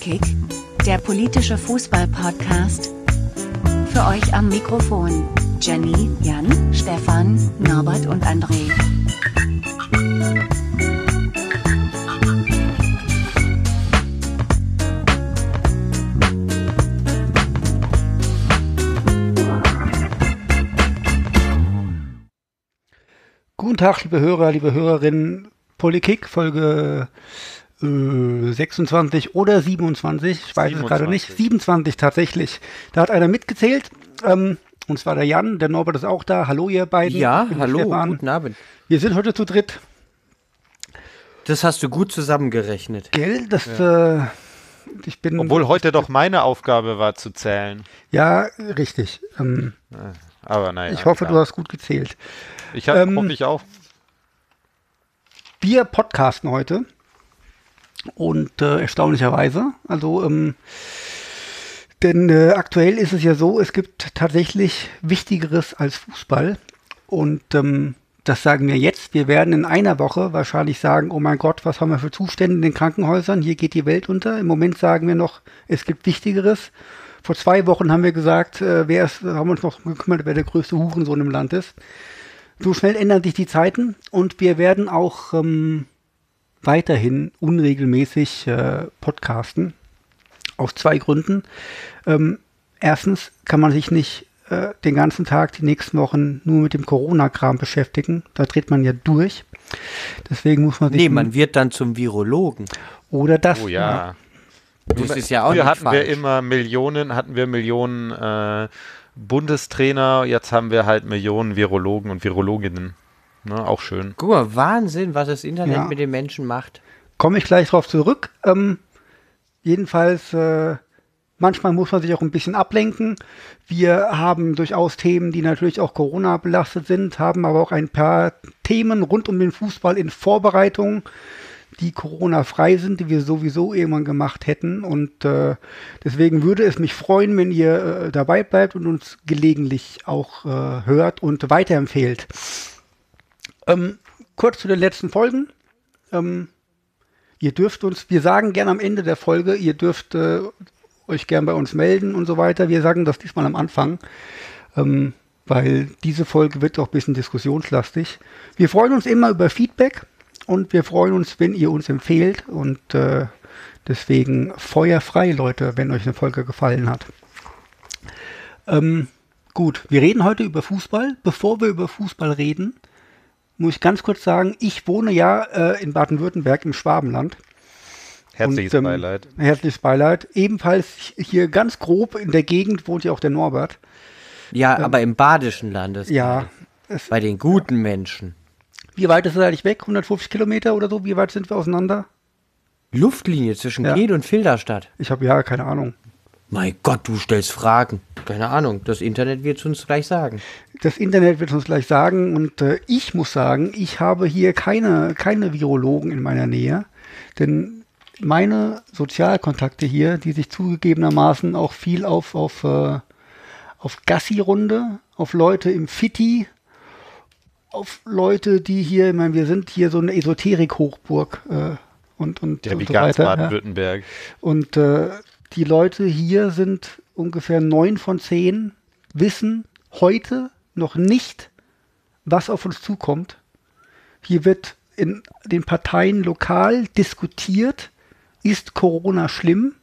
Polikick, der politische Fußball-Podcast. Für euch am Mikrofon Jenny, Jan, Stefan, Norbert und André. Guten Tag, liebe Hörer, liebe Hörerinnen. Politik, Folge äh, 26 oder 27, ich weiß es gerade nicht. 27 tatsächlich. Da hat einer mitgezählt. Ähm, und zwar der Jan, der Norbert ist auch da. Hallo, ihr beiden. Ja, Ich bin hallo, Stefan. guten Abend. Wir sind heute zu dritt. Das hast du gut zusammengerechnet. Gell? Das, äh, ich bin. Obwohl heute doch meine Aufgabe war zu zählen. Ja, richtig. Ähm, Aber naja. ich hoffe, klar. du hast gut gezählt. Ich hab, ähm, hoffe ich auch. Wir podcasten heute. Und äh, erstaunlicherweise. Also, ähm, denn äh, aktuell ist es ja so, es gibt tatsächlich Wichtigeres als Fußball. Und ähm, das sagen wir jetzt. Wir werden in einer Woche wahrscheinlich sagen, oh mein Gott, was haben wir für Zustände in den Krankenhäusern? Hier geht die Welt unter. Im Moment sagen wir noch, es gibt Wichtigeres. Vor zwei Wochen haben wir gesagt, äh, wer ist, haben wir uns noch gekümmert, wer der größte Hurensohn im Land ist. So schnell ändern sich die Zeiten und wir werden auch ähm, weiterhin unregelmäßig äh, podcasten. Aus zwei Gründen. Ähm, erstens kann man sich nicht äh, den ganzen Tag die nächsten Wochen nur mit dem Corona-Kram beschäftigen. Da dreht man ja durch. Deswegen muss man sich. Nee, man wird dann zum Virologen. oder das. Oh ja. Das ist ja auch Früher nicht hatten falsch. wir immer Millionen, hatten wir Millionen äh, Bundestrainer, jetzt haben wir halt Millionen Virologen und Virologinnen. Ne, auch schön. Guck mal, Wahnsinn, was das Internet Ja. mit den Menschen macht. Komme ich gleich drauf zurück. Ähm, jedenfalls, äh, manchmal muss man sich auch ein bisschen ablenken. Wir haben durchaus Themen, die natürlich auch Corona belastet sind, haben aber auch ein paar Themen rund um den Fußball in Vorbereitung, die Corona-frei sind, die wir sowieso irgendwann gemacht hätten. Und äh, deswegen würde es mich freuen, wenn ihr äh, dabei bleibt und uns gelegentlich auch äh, hört und weiterempfehlt. Ähm, kurz zu den letzten Folgen. Ähm, Ihr dürft uns, wir sagen gerne am Ende der Folge, ihr dürft äh, euch gern bei uns melden und so weiter. Wir sagen das diesmal am Anfang, ähm, weil diese Folge wird auch ein bisschen diskussionslastig. Wir freuen uns immer über Feedback und wir freuen uns, wenn ihr uns empfehlt und äh, deswegen feuerfrei, Leute, wenn euch eine Folge gefallen hat. Ähm, gut, wir reden heute über Fußball. Bevor wir über Fußball reden, muss ich ganz kurz sagen, ich wohne ja äh, in Baden-Württemberg im Schwabenland. Herzliches Und, ähm, Beileid. Herzliches Beileid. Ebenfalls hier ganz grob in der Gegend wohnt ja auch der Norbert. Ja, aber im badischen Landes. Ja. Es, Bei den guten Menschen. wie weit ist es eigentlich weg? 150 Kilometer oder so? Wie weit sind wir auseinander? Luftlinie zwischen Ja. Gned und Filderstadt. Ich habe ja keine Ahnung. Mein Gott, du stellst Fragen. Keine Ahnung, das Internet wird es uns gleich sagen. Das Internet wird uns gleich sagen und äh, ich muss sagen, ich habe hier keine, keine Virologen in meiner Nähe, denn meine Sozialkontakte hier, die sich zugegebenermaßen auch viel auf, auf, äh, auf Gassi-Runde, auf Leute im Fitti, auf Leute, die hier, ich meine, wir sind hier so eine Esoterik-Hochburg äh, und, und, Ja, und so weiter. Ja. Baden-Württemberg. Und äh, die Leute hier sind ungefähr neun von zehn, wissen heute noch nicht, was auf uns zukommt. Hier wird in den Parteien lokal diskutiert, ist Corona schlimm?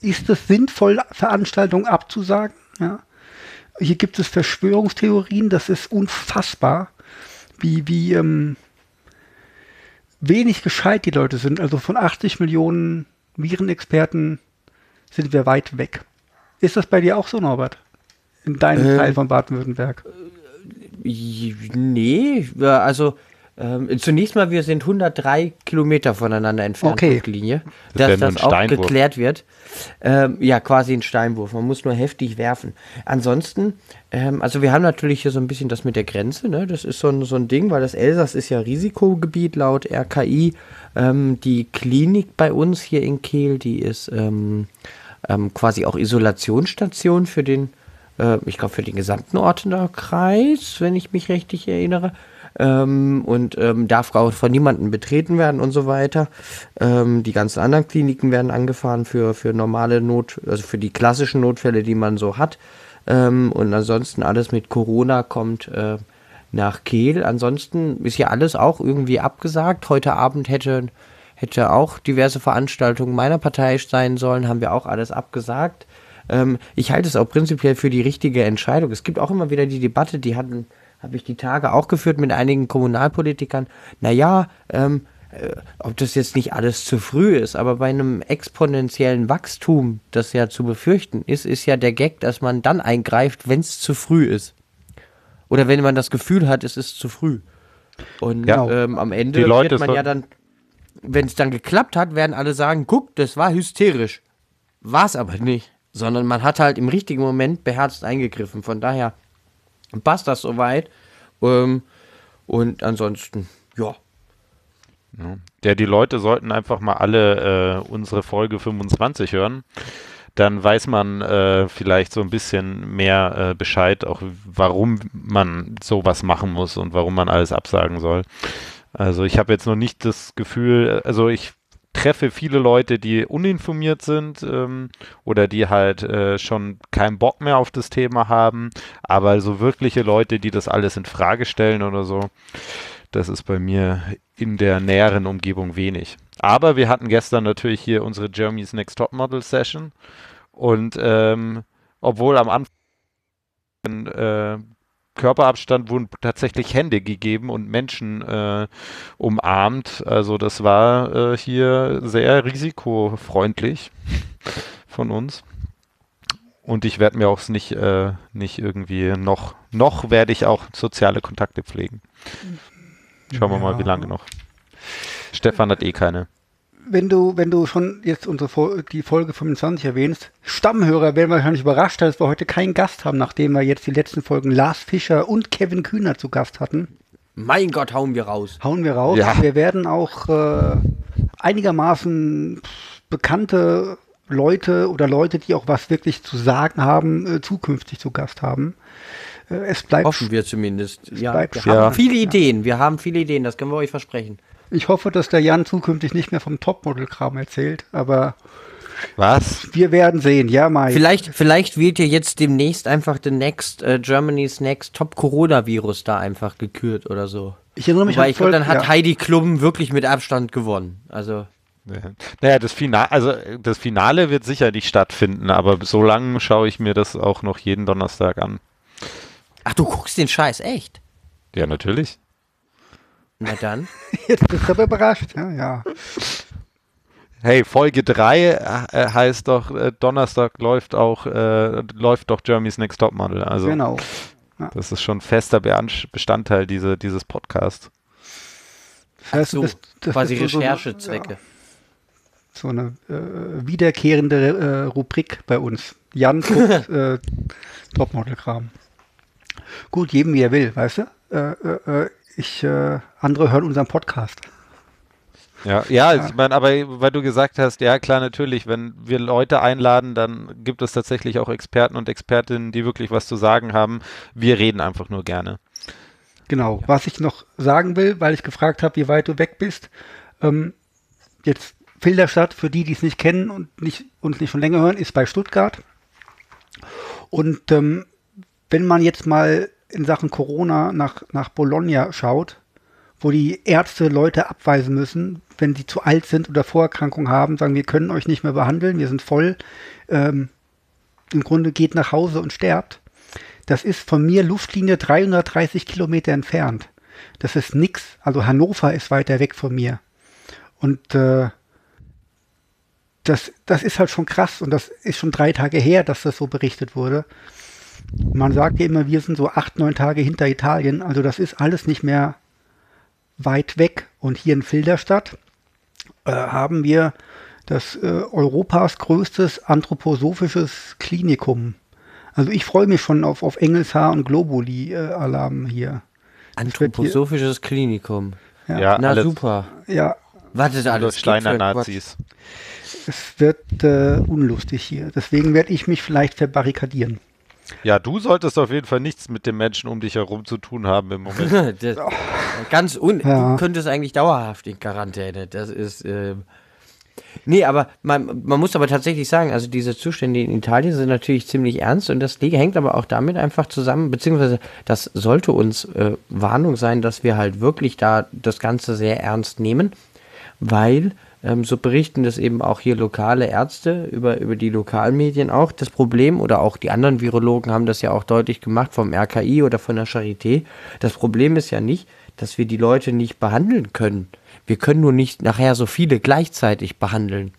Ist es sinnvoll, Veranstaltungen abzusagen? Ja. Hier gibt es Verschwörungstheorien, das ist unfassbar, wie, wie ähm, wenig gescheit die Leute sind. Also von 80 Millionen Virenexperten sind wir weit weg. Ist das bei dir auch so, Norbert? In deinem Ähm, Teil von Baden-Württemberg? Nee, also ähm, zunächst mal, wir sind 103 Kilometer voneinander entfernt, Okay. Luftlinie, Das dass das auch Steinwurf. geklärt wird. Ähm, ja, quasi ein Steinwurf. Man muss nur heftig werfen. Ansonsten, ähm, also wir haben natürlich hier so ein bisschen das mit der Grenze, ne? Das ist so ein, so ein Ding, weil das Elsass ist ja Risikogebiet laut RKI. Ähm, die Klinik bei uns hier in Kehl, die ist ähm, quasi auch Isolationsstation für den Äh, ich glaube für den gesamten Ortener Kreis, wenn ich mich richtig erinnere. Ähm, und ähm, darf auch von niemandem betreten werden und so weiter. Ähm, die ganzen anderen Kliniken werden angefahren für, für normale Not, also für die klassischen Notfälle, die man so hat. Ähm, und ansonsten alles mit Corona kommt äh, nach Kehl. Ansonsten ist ja alles auch irgendwie abgesagt. Heute Abend hätte, hätte auch diverse Veranstaltungen meiner Partei sein sollen, haben wir auch alles abgesagt. Ähm, ich halte es auch prinzipiell für die richtige Entscheidung. Es gibt auch immer wieder die Debatte, die hatten, habe ich die Tage auch geführt mit einigen Kommunalpolitikern. Naja, ähm, äh, ob das jetzt nicht alles zu früh ist, aber bei einem exponentiellen Wachstum, das ja zu befürchten ist, ist ja der Gag, dass man dann eingreift, wenn es zu früh ist. Oder wenn man das Gefühl hat, es ist zu früh. Und Ja. ähm, am Ende wird man ja dann, wenn es dann geklappt hat, werden alle sagen, guck, das war hysterisch. War es aber nicht. Sondern man hat halt im richtigen Moment beherzt eingegriffen. Von daher passt das soweit. Ähm, und ansonsten, ja. Ja, die Leute sollten einfach mal alle äh, unsere Folge 25 hören. Dann weiß man äh, vielleicht so ein bisschen mehr äh, Bescheid, auch warum man sowas machen muss und warum man alles absagen soll. Also ich habe jetzt noch nicht das Gefühl, also ich treffe viele Leute, die uninformiert sind ähm, oder die halt äh, schon keinen Bock mehr auf das Thema haben, aber so wirkliche Leute, die das alles in Frage stellen oder so, das ist bei mir in der näheren Umgebung wenig. Aber wir hatten gestern natürlich hier unsere Jeremy's Next Top Model Session und ähm, obwohl am Anfang äh, Körperabstand wurden tatsächlich Hände gegeben und Menschen äh, umarmt. Also das war äh, hier sehr risikofreundlich von uns. Und ich werde mir auch nicht, äh, nicht irgendwie noch, noch werde ich auch soziale Kontakte pflegen. Schauen wir mal, wie Ja. lange noch. Stefan hat eh keine. Wenn du, wenn du schon jetzt unsere Fol die Folge 25 erwähnst, Stammhörer werden wahrscheinlich überrascht, dass wir heute keinen Gast haben, nachdem wir jetzt die letzten Folgen Lars Fischer und Kevin Kühner zu Gast hatten. Mein Gott, hauen wir raus. Hauen wir raus. Ja. Wir werden auch äh, einigermaßen bekannte Leute oder Leute, die auch was wirklich zu sagen haben, äh, zukünftig zu Gast haben. Äh, es bleibt Hoffen wir zumindest. Ja, bleibt wir haben viele ja. Ideen. Wir haben viele Ideen, das können wir euch versprechen. Ich hoffe, dass der Jan zukünftig nicht mehr vom Topmodel-Kram erzählt, aber Was? wir werden sehen. Ja, Mai. Vielleicht, vielleicht wird ja jetzt demnächst einfach the next äh, Germany's next Top Coronavirus da einfach gekürt oder so. Ich erinnere mich Weil an ich glaube, dann hat ja. Heidi Klum wirklich mit Abstand gewonnen. Also Naja, das Finale, also das Finale wird sicher nicht stattfinden, aber so lange schaue ich mir das auch noch jeden Donnerstag an. ach, du guckst den Scheiß echt? Ja, natürlich. Na dann. Jetzt bist du aber überrascht. Ja, ja. Hey, Folge 3 äh, heißt doch, äh, Donnerstag läuft auch, äh, läuft doch Jeremy's Next Top Model. Also genau. das ist schon fester Bestandteil diese, dieses Podcasts. Das heißt, So, bist- das quasi bist so- Recherchezwecke. Ja, so eine äh, wiederkehrende äh, Rubrik bei uns. Jan guckt äh, Topmodel-Kram. Gut, jedem wie er will, weißt du? Ich, äh, andere hören unseren Podcast. Ja, ja, ich meine, aber weil du gesagt hast, ja klar, natürlich, wenn wir Leute einladen, dann gibt es tatsächlich auch Experten und Expertinnen, die wirklich was zu sagen haben. Wir reden einfach nur gerne. Genau. Was ich noch sagen will, weil ich gefragt habe, wie weit du weg bist. Ähm, jetzt Filderstadt, für die, die es nicht kennen und nicht, uns nicht schon länger hören, ist bei Stuttgart. Und ähm, wenn man jetzt mal in Sachen Corona nach, nach Bologna schaut, wo die Ärzte Leute abweisen müssen, wenn sie zu alt sind oder Vorerkrankungen haben, sagen, wir können euch nicht mehr behandeln, wir sind voll. Ähm, Im Grunde geht nach Hause und sterbt. Das ist von mir Luftlinie 330 Kilometer entfernt. Das ist nix. Also Hannover ist weiter weg von mir. Und äh, das, das ist halt schon krass und das ist schon drei Tage her, dass das so berichtet wurde. Man sagt ja immer, wir sind so acht, neun Tage hinter Italien. Also das ist alles nicht mehr weit weg. Und hier in Filderstadt äh, haben wir das äh, Europas größtes anthroposophisches Klinikum. Also ich freue mich schon auf, auf Engelshaar und Globuli-Alarm hier. Wird hier- Anthroposophisches Klinikum. Ja, Ja, Na alles super. ja Was ist alles? Für Nazis. es wird äh, unlustig hier. Deswegen werde ich mich vielleicht verbarrikadieren. Ja, du solltest auf jeden Fall nichts mit den Menschen um dich herum zu tun haben im Moment. das, ganz un Ja. Du könntest eigentlich dauerhaft in Quarantäne. Das ist. ähm Nee, aber man, man muss aber tatsächlich sagen, also diese Zustände in Italien sind natürlich ziemlich ernst und das hängt aber auch damit einfach zusammen, beziehungsweise das sollte uns äh, Warnung sein, dass wir halt wirklich da das Ganze sehr ernst nehmen, weil, ähm, so berichten das eben auch hier lokale Ärzte über, über die Lokalmedien auch, das Problem oder auch die anderen Virologen haben das ja auch deutlich gemacht vom RKI oder von der Charité. Das Problem ist ja nicht, dass wir die Leute nicht behandeln können. Wir können nur nicht nachher so viele gleichzeitig behandeln.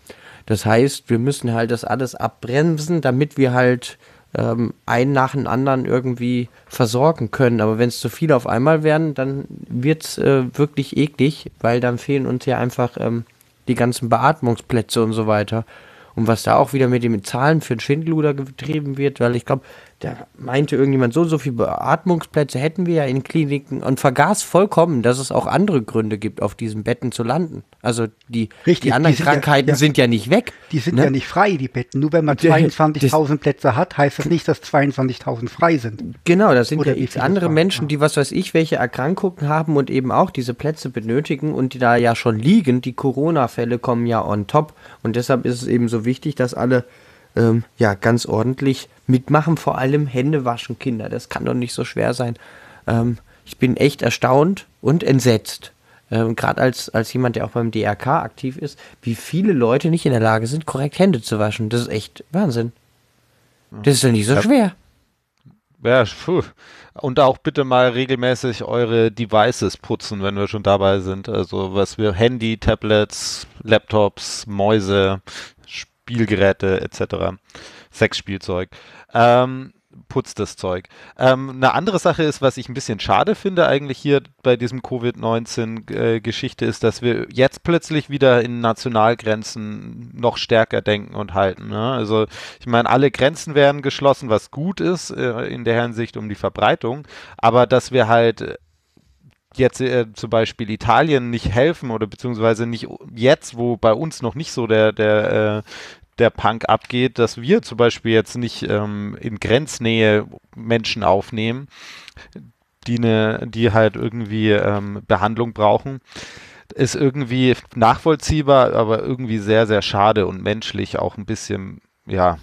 Das heißt, wir müssen halt das alles abbremsen, damit wir halt ähm, einen nach dem anderen irgendwie versorgen können. Aber wenn es zu viele auf einmal werden, dann wird es äh, wirklich eklig, weil dann fehlen uns ja einfach ähm, die ganzen Beatmungsplätze und so weiter. Und was da auch wieder mit den Zahlen für den Schindluder getrieben wird, weil ich glaube, da meinte irgendjemand, so so viele Beatmungsplätze hätten wir ja in Kliniken und vergaß vollkommen, dass es auch andere Gründe gibt, auf diesen Betten zu landen. Also die, Richtig, die anderen die sind ja- Krankheiten ja. sind ja nicht weg. Die sind ne? ja nicht frei, die Betten. Nur wenn man Der- 22.000 Plätze hat, heißt das nicht, dass 22.000 frei sind. Genau, das sind Oder ja x viele andere Fragen, Menschen, ja. die was weiß ich, welche Erkrankungen haben und eben auch diese Plätze benötigen und die da ja schon liegen. Die Corona-Fälle kommen ja on top und deshalb ist es eben so wichtig, dass alle ähm, ja ganz ordentlich mitmachen, vor allem Hände waschen, Kinder. Das kann doch nicht so schwer sein. Ähm, ich bin echt erstaunt und entsetzt. Ähm, Gerade als, als jemand, der auch beim DRK aktiv ist, wie viele Leute nicht in der Lage sind, korrekt Hände zu waschen. Das ist echt Wahnsinn. Das ist doch nicht so Ja. schwer. Ja, puh. Und auch bitte mal regelmäßig eure Devices putzen, wenn wir schon dabei sind. Also was wir Handy, Tablets, Laptops, Mäuse, Spielgeräte etc. Sexspielzeug. Ähm, putzt das Zeug. Ähm, eine andere Sache ist, was ich ein bisschen schade finde eigentlich hier bei diesem Covid-19-Geschichte, ist, dass wir jetzt plötzlich wieder in Nationalgrenzen noch stärker denken und halten. Ne? Also ich meine, alle Grenzen werden geschlossen, was gut ist äh, in der Hinsicht um die Verbreitung, aber dass wir halt äh, jetzt äh, zum Beispiel Italien nicht helfen oder beziehungsweise nicht jetzt, wo bei uns noch nicht so der, der, äh, der Punk abgeht, dass wir zum Beispiel jetzt nicht ähm, in Grenznähe Menschen aufnehmen, die, ne, die halt irgendwie ähm, Behandlung brauchen, ist irgendwie nachvollziehbar, aber irgendwie sehr, sehr schade und menschlich auch ein bisschen, ja,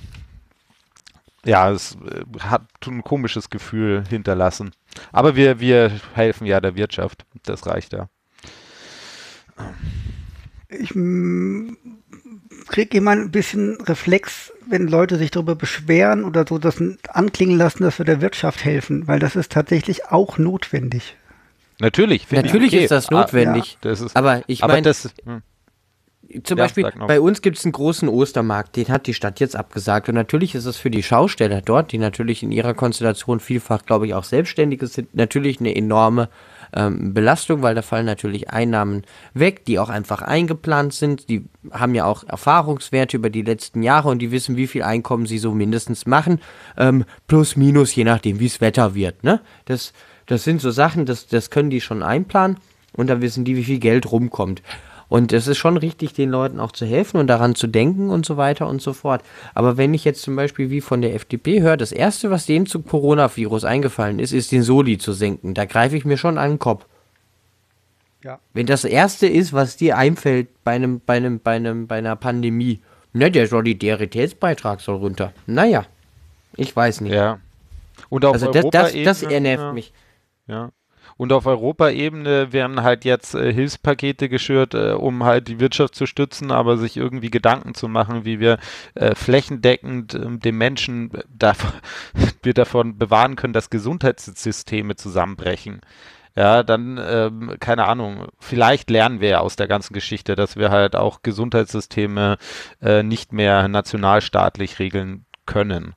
ja, es äh, hat ein komisches Gefühl hinterlassen. Aber wir, wir helfen ja der Wirtschaft. Das reicht ja. Ich kriege immer ein bisschen Reflex, wenn Leute sich darüber beschweren oder so das anklingen lassen, dass wir der Wirtschaft helfen, weil das ist tatsächlich auch notwendig. Natürlich, finde ich Natürlich okay. ist das Ah, notwendig. das ist, aber ich meine, das, hm. Zum Ja, Beispiel bei uns gibt es einen großen Ostermarkt, den hat die Stadt jetzt abgesagt. Und natürlich ist es für die Schausteller dort, die natürlich in ihrer Konstellation vielfach, glaube ich, auch Selbstständige sind, natürlich eine enorme ähm, Belastung, weil da fallen natürlich Einnahmen weg, die auch einfach eingeplant sind. Die haben ja auch Erfahrungswerte über die letzten Jahre und die wissen, wie viel Einkommen sie so mindestens machen. Ähm, plus, minus, je nachdem, wie es Wetter wird. Ne? Das, das sind so Sachen, das, das können die schon einplanen und da wissen die, wie viel Geld rumkommt. Und es ist schon richtig, den Leuten auch zu helfen und daran zu denken und so weiter und so fort. Aber wenn ich jetzt zum Beispiel wie von der FDP höre, das Erste, was denen zum Coronavirus eingefallen ist, ist den Soli zu senken. Da greife ich mir schon an den Kopf. Ja. Wenn das Erste ist, was dir einfällt bei einem, bei einem, bei einem, bei einer Pandemie, ne, der Solidaritätsbeitrag soll runter. Naja, ich weiß nicht. ja. Und auf also das, das, das Europaebene- nervt ja. mich. Ja. Und auf Europaebene werden halt jetzt äh, Hilfspakete geschürt, äh, um halt die Wirtschaft zu stützen, aber sich irgendwie Gedanken zu machen, wie wir äh, flächendeckend ähm, den Menschen äh, dav wir davon bewahren können, dass Gesundheitssysteme zusammenbrechen. Ja, dann, ähm, keine Ahnung, vielleicht lernen wir ja aus der ganzen Geschichte, dass wir halt auch Gesundheitssysteme äh, nicht mehr nationalstaatlich regeln können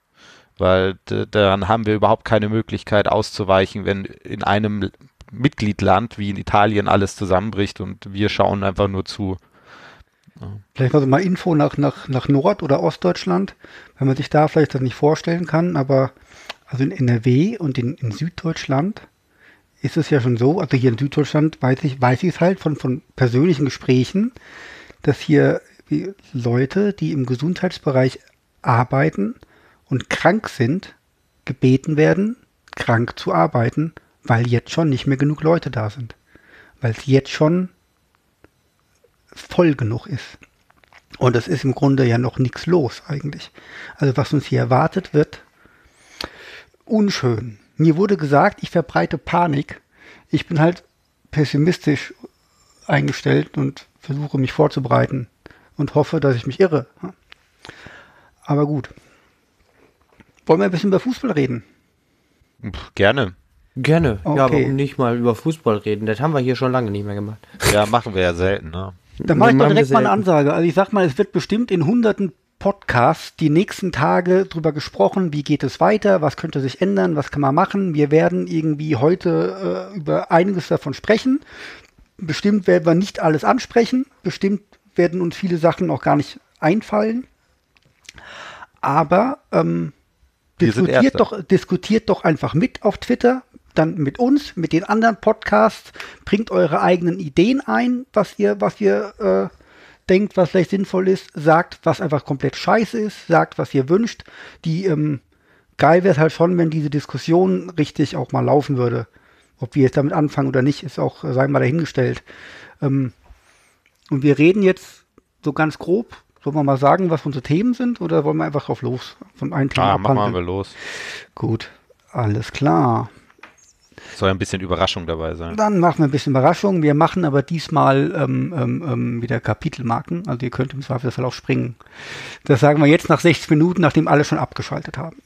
weil d- daran haben wir überhaupt keine Möglichkeit auszuweichen, wenn in einem Mitgliedland wie in Italien alles zusammenbricht und wir schauen einfach nur zu. Vielleicht also mal Info nach, nach, nach Nord- oder Ostdeutschland, wenn man sich da vielleicht das nicht vorstellen kann, aber also in NRW und in, in Süddeutschland ist es ja schon so, also hier in Süddeutschland weiß ich, weiß ich es halt von, von persönlichen Gesprächen, dass hier Leute, die im Gesundheitsbereich arbeiten und krank sind, gebeten werden, krank zu arbeiten, weil jetzt schon nicht mehr genug Leute da sind. Weil es jetzt schon voll genug ist. Und es ist im Grunde ja noch nichts los eigentlich. Also was uns hier erwartet wird, unschön. Mir wurde gesagt, ich verbreite Panik. Ich bin halt pessimistisch eingestellt und versuche mich vorzubereiten und hoffe, dass ich mich irre. Aber gut. Wollen wir ein bisschen über Fußball reden? Gerne. Gerne. Okay. Ja, warum nicht mal über Fußball reden? Das haben wir hier schon lange nicht mehr gemacht. Ja, machen wir ja selten, ne? Dann mache ich doch direkt mal eine. Ansage. Also ich sag mal, es wird bestimmt in hunderten Podcasts die nächsten Tage drüber gesprochen, wie geht es weiter, was könnte sich ändern, was kann man machen. Wir werden irgendwie heute äh, über einiges davon sprechen. Bestimmt werden wir nicht alles ansprechen. Bestimmt werden uns viele Sachen auch gar nicht einfallen. Aber ähm, diskutiert doch, diskutiert doch einfach mit auf Twitter, dann mit uns, mit den anderen Podcasts, bringt eure eigenen Ideen ein, was ihr, was ihr äh, denkt, was vielleicht sinnvoll ist, sagt, was einfach komplett scheiße ist, sagt, was ihr wünscht. Die ähm, geil wäre es halt schon, wenn diese Diskussion richtig auch mal laufen würde. Ob wir jetzt damit anfangen oder nicht, ist auch, sei mal dahingestellt. Ähm, und wir reden jetzt so ganz grob. Sollen wir mal sagen, was unsere Themen sind oder wollen wir einfach drauf los? Von einem Thema Ah, machen wir los. Gut, alles klar. Soll ein bisschen Überraschung dabei sein. Dann machen wir ein bisschen Überraschung. Wir machen aber diesmal ähm, ähm, ähm, wieder Kapitelmarken. Also ihr könnt im Zweifelsfall auch springen. Das sagen wir jetzt nach 60 Minuten, nachdem alle schon abgeschaltet haben.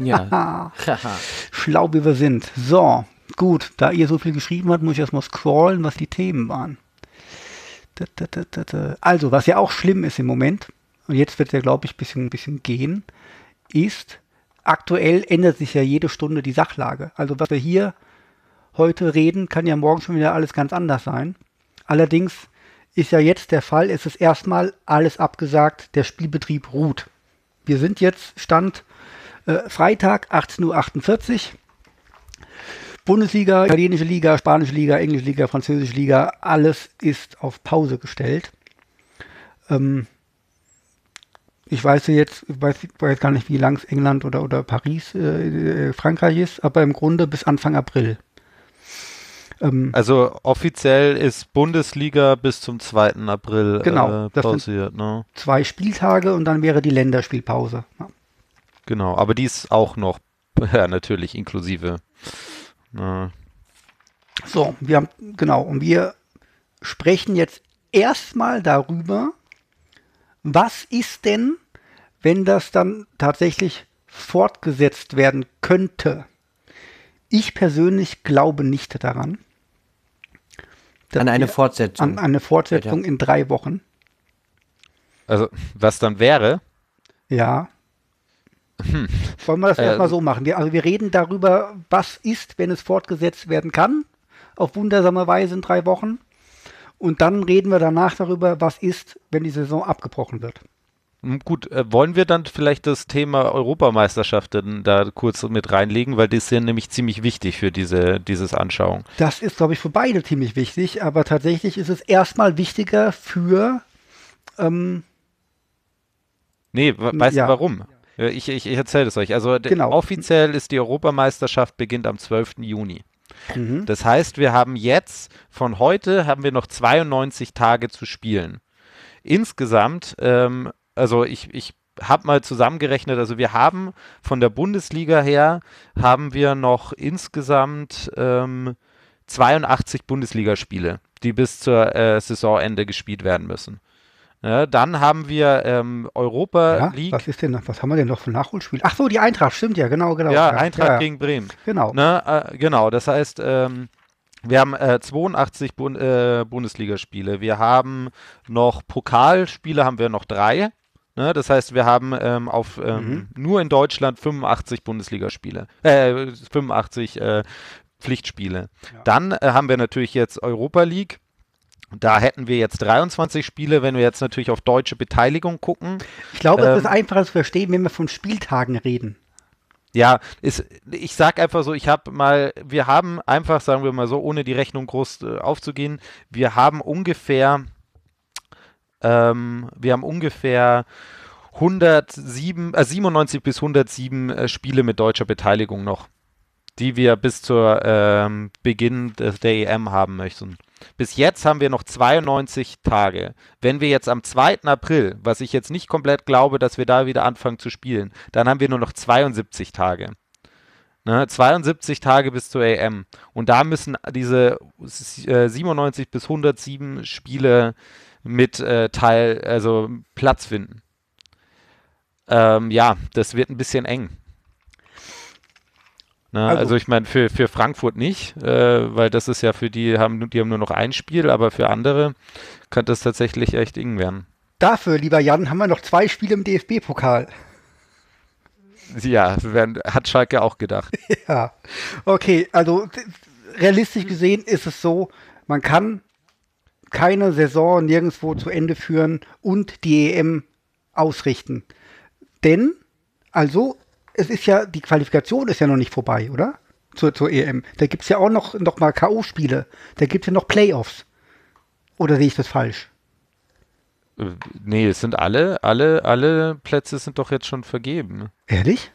Ja. Schlau wie wir sind. So, gut. Da ihr so viel geschrieben habt, muss ich erstmal scrollen, was die Themen waren. Also, was ja auch schlimm ist im Moment, und jetzt wird ja, glaube ich, ein bisschen, bisschen gehen, ist, aktuell ändert sich ja jede Stunde die Sachlage. Also, was wir hier heute reden, kann ja morgen schon wieder alles ganz anders sein. Allerdings ist ja jetzt der Fall, es ist erstmal alles abgesagt, der Spielbetrieb ruht. Wir sind jetzt Stand äh, Freitag 18.48 Uhr. Bundesliga, italienische Liga, spanische Liga, englische Liga, französische Liga, alles ist auf Pause gestellt. Ähm, ich weiß jetzt, weiß, weiß gar nicht, wie lang es England oder, oder Paris, äh, äh, Frankreich ist, aber im Grunde bis Anfang April. Ähm, Also offiziell ist Bundesliga bis zum 2. April Genau, äh, pausiert, ne? zwei Spieltage und dann wäre die Länderspielpause. Ja. Genau, aber die ist auch noch, ja, natürlich inklusive. Ne? So, wir haben, genau, und wir sprechen jetzt erstmal darüber, was ist denn, wenn das dann tatsächlich fortgesetzt werden könnte? Ich persönlich glaube nicht daran. dass An eine wir Fortsetzung. An eine Fortsetzung in drei Wochen. Also, was dann wäre, Ja. Wollen wir das Äh, erstmal so machen? Wir, also wir reden darüber, was ist, wenn es fortgesetzt werden kann, auf wundersame Weise in drei Wochen. Und dann reden wir danach darüber, was ist, wenn die Saison abgebrochen wird. hm, gut, äh, wollen wir dann vielleicht das Thema Europameisterschaft denn da kurz mit reinlegen, weil das ist ja nämlich ziemlich wichtig für diese, dieses Anschauung. Das ist, glaube ich, für beide ziemlich wichtig, aber tatsächlich ist es erstmal wichtiger für, ähm, Nee, we- weißt Ja. du warum? Ich, ich, ich erzähle es euch. Also Genau. offiziell ist die Europameisterschaft beginnt am 12. Juni. Mhm. Das heißt, wir haben jetzt, von heute haben wir noch 92 Tage zu spielen. Insgesamt, ähm, also ich, ich habe mal zusammengerechnet, also wir haben von der Bundesliga her, haben wir noch insgesamt ähm, 82 Bundesligaspiele, die bis zur äh, Saisonende gespielt werden müssen. Ja, dann haben wir ähm, Europa ja, League. was ist denn noch, was haben wir denn noch für Nachholspiel? Ach so, die Eintracht, stimmt ja, genau, genau. Ja, Eintracht ja, gegen Bremen. Genau. Ne, äh, genau, das heißt, ähm, wir haben äh, 82 Bun äh, Bundesligaspiele. Wir haben noch Pokalspiele, haben wir noch drei. Ne, das heißt, wir haben ähm, auf ähm, nur in Deutschland 85 Bundesligaspiele, äh, 85 äh, Pflichtspiele. Dann äh, haben wir natürlich jetzt Europa League. Da hätten wir jetzt 23 Spiele, wenn wir jetzt natürlich auf deutsche Beteiligung gucken. Ich glaube, es ähm, ist einfacher zu verstehen, wenn wir von Spieltagen reden. Ja, ist, ich sag einfach so, ich habe mal, wir haben einfach, sagen wir mal so, ohne die Rechnung groß äh, aufzugehen, wir haben ungefähr, ähm, wir haben ungefähr 107, äh, 97 bis 107 äh, Spiele mit deutscher Beteiligung noch, die wir bis zur ähm, Beginn des, der EM haben möchten. Bis jetzt haben wir noch 92 Tage. Wenn wir jetzt am 2. April, was ich jetzt nicht komplett glaube, dass wir da wieder anfangen zu spielen, dann haben wir nur noch 72 Tage. Ne, 72 Tage bis zur EM. Und da müssen diese äh, 97 bis 107 Spiele mit äh, Teil, also Platz finden. Ähm, ja, das wird ein bisschen eng. Ne, also, also, ich meine, für, für Frankfurt nicht, äh, weil das ist ja für die, haben, die haben nur noch ein Spiel, aber für andere könnte es tatsächlich echt eng werden. Dafür, lieber Jan, haben wir noch zwei Spiele im DFB-Pokal. Ja, werden, hat Schalke auch gedacht. Ja, okay, also realistisch gesehen ist es so, man kann keine Saison nirgendwo zu Ende führen und die EM ausrichten. Denn, also, es ist ja, die Qualifikation ist ja noch nicht vorbei, oder? Zur, zur EM. Da gibt es ja auch noch, noch mal K.O.-Spiele. Da gibt es ja noch Playoffs. Oder sehe ich das falsch? Äh, nee, es sind alle, alle, alle Plätze sind doch jetzt schon vergeben. Ehrlich?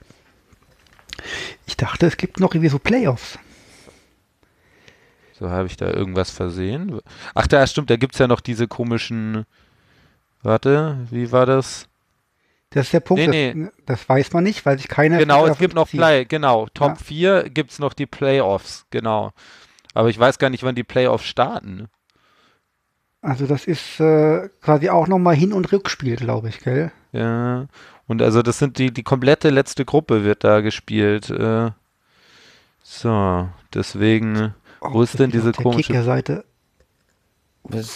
Ich dachte, es gibt noch irgendwie so Playoffs. So habe ich da irgendwas versehen. Ach, da stimmt, da gibt es ja noch diese komischen. Warte, wie war das? Das ist der Punkt, nee, nee. Das, das, weiß man nicht, weil sich keiner. Genau, es gibt noch Play, genau. Top ja. 4 gibt es noch die Playoffs, genau. Aber ich weiß gar nicht, wann die Playoffs starten. Also das ist äh, quasi auch nochmal Hin- und Rückspiel, glaube ich, gell? Ja. Und also das sind die, die komplette letzte Gruppe wird da gespielt. Äh, so, deswegen, oh, wo ist denn diese komische Seite?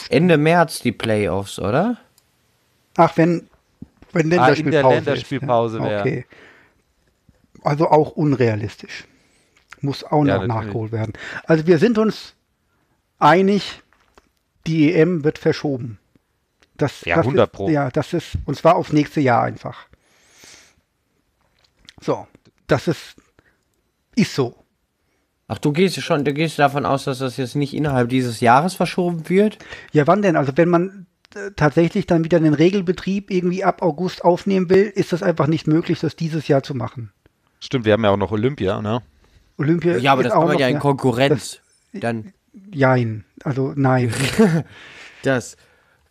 Ende März die Playoffs, oder? Ach, wenn, wenn Länderspielpause, ah, in der Länderspielpause ist, ja. wäre. Okay. Also auch unrealistisch. Muss auch ja, noch natürlich. nachgeholt werden. Also wir sind uns einig, die EM wird verschoben. Das, ja, das 100 ist, Pro. Ja, das ist, und zwar aufs nächste Jahr einfach. So, das ist, ist so. Ach, du gehst schon, du gehst davon aus, dass das jetzt nicht innerhalb dieses Jahres verschoben wird? Ja, wann denn? Also wenn man tatsächlich dann wieder einen Regelbetrieb irgendwie ab August aufnehmen will, ist das einfach nicht möglich, das dieses Jahr zu machen. Stimmt, wir haben ja auch noch Olympia, ne? Olympia. Ja, aber das kann man ja in Konkurrenz. Das, dann. Jein, also nein. das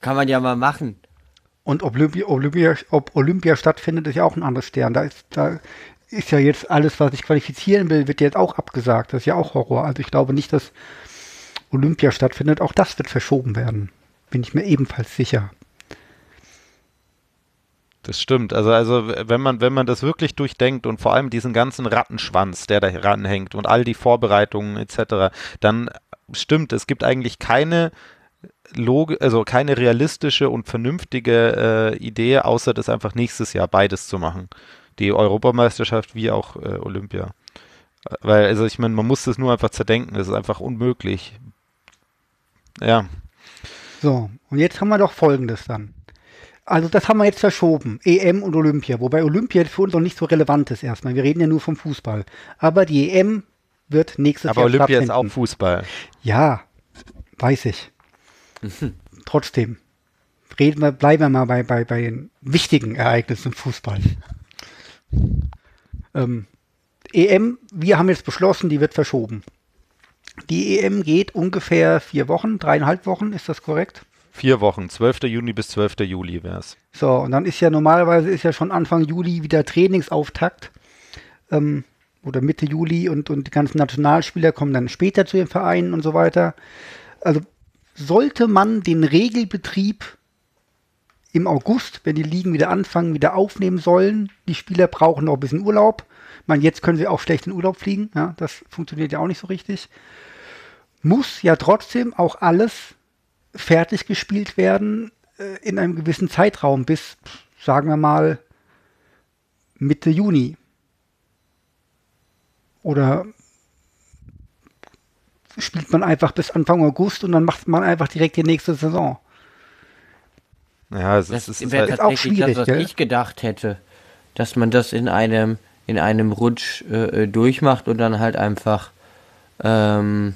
kann man ja mal machen. Und ob Olympia, Olympia, ob Olympia stattfindet, ist ja auch ein anderes Stern. Da ist, da ist ja jetzt alles, was ich qualifizieren will, wird jetzt auch abgesagt. Das ist ja auch Horror. Also ich glaube nicht, dass Olympia stattfindet. Auch das wird verschoben werden. Bin ich mir ebenfalls sicher. Das stimmt. Also, also wenn man, wenn man das wirklich durchdenkt und vor allem diesen ganzen Rattenschwanz, der da ranhängt und all die Vorbereitungen etc., dann stimmt, es gibt eigentlich keine Log also keine realistische und vernünftige äh, Idee, außer das einfach nächstes Jahr beides zu machen. Die Europameisterschaft wie auch äh, Olympia. Weil, also ich meine, man muss das nur einfach zerdenken, das ist einfach unmöglich. Ja. So, und jetzt haben wir doch folgendes dann. Also das haben wir jetzt verschoben, EM und Olympia, wobei Olympia für uns noch nicht so relevant ist erstmal. Wir reden ja nur vom Fußball. Aber die EM wird nächstes Aber Jahr Olympia ist auch Fußball. Ja, weiß ich. Mhm. Trotzdem, reden wir, bleiben wir mal bei, bei, bei den wichtigen Ereignissen im Fußball. Ähm, EM, wir haben jetzt beschlossen, die wird verschoben. Die EM geht ungefähr vier Wochen, dreieinhalb Wochen, ist das korrekt? Vier Wochen, 12. Juni bis 12. Juli wäre es. So, und dann ist ja normalerweise ist ja schon Anfang Juli wieder Trainingsauftakt. Ähm, oder Mitte Juli und, und die ganzen Nationalspieler kommen dann später zu den Vereinen und so weiter. Also sollte man den Regelbetrieb im August, wenn die Ligen wieder anfangen, wieder aufnehmen sollen. Die Spieler brauchen noch ein bisschen Urlaub. Ich meine, jetzt können sie auch schlecht in Urlaub fliegen. Ja, das funktioniert ja auch nicht so richtig. Muss ja trotzdem auch alles fertig gespielt werden äh, in einem gewissen Zeitraum bis, sagen wir mal, Mitte Juni. Oder spielt man einfach bis Anfang August und dann macht man einfach direkt die nächste Saison. Ja, es das ist, ist, halt ist auch schwierig, das, was gell? ich gedacht hätte, dass man das in einem in einem Rutsch äh, durchmacht und dann halt einfach ähm,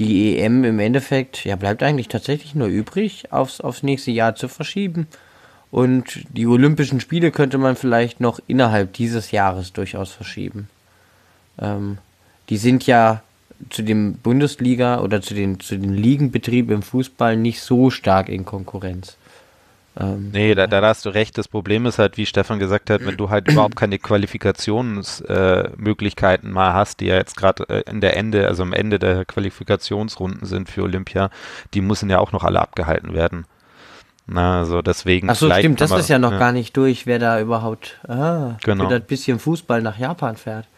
die EM im Endeffekt, ja, bleibt eigentlich tatsächlich nur übrig, aufs, aufs nächste Jahr zu verschieben. Und die Olympischen Spiele könnte man vielleicht noch innerhalb dieses Jahres durchaus verschieben. Ähm, die sind ja zu dem Bundesliga oder zu den, zu den Ligenbetrieben im Fußball nicht so stark in Konkurrenz. Ähm, nee, da, da hast du recht. Das Problem ist halt, wie Stefan gesagt hat, wenn du halt überhaupt keine Qualifikationsmöglichkeiten äh, mal hast, die ja jetzt gerade äh, in der Ende, also am Ende der Qualifikationsrunden sind für Olympia, die müssen ja auch noch alle abgehalten werden. Na, also deswegen. Ach so, stimmt, das man, ist ja noch ja. gar nicht durch, wer da überhaupt ah, genau. ein bisschen Fußball nach Japan fährt.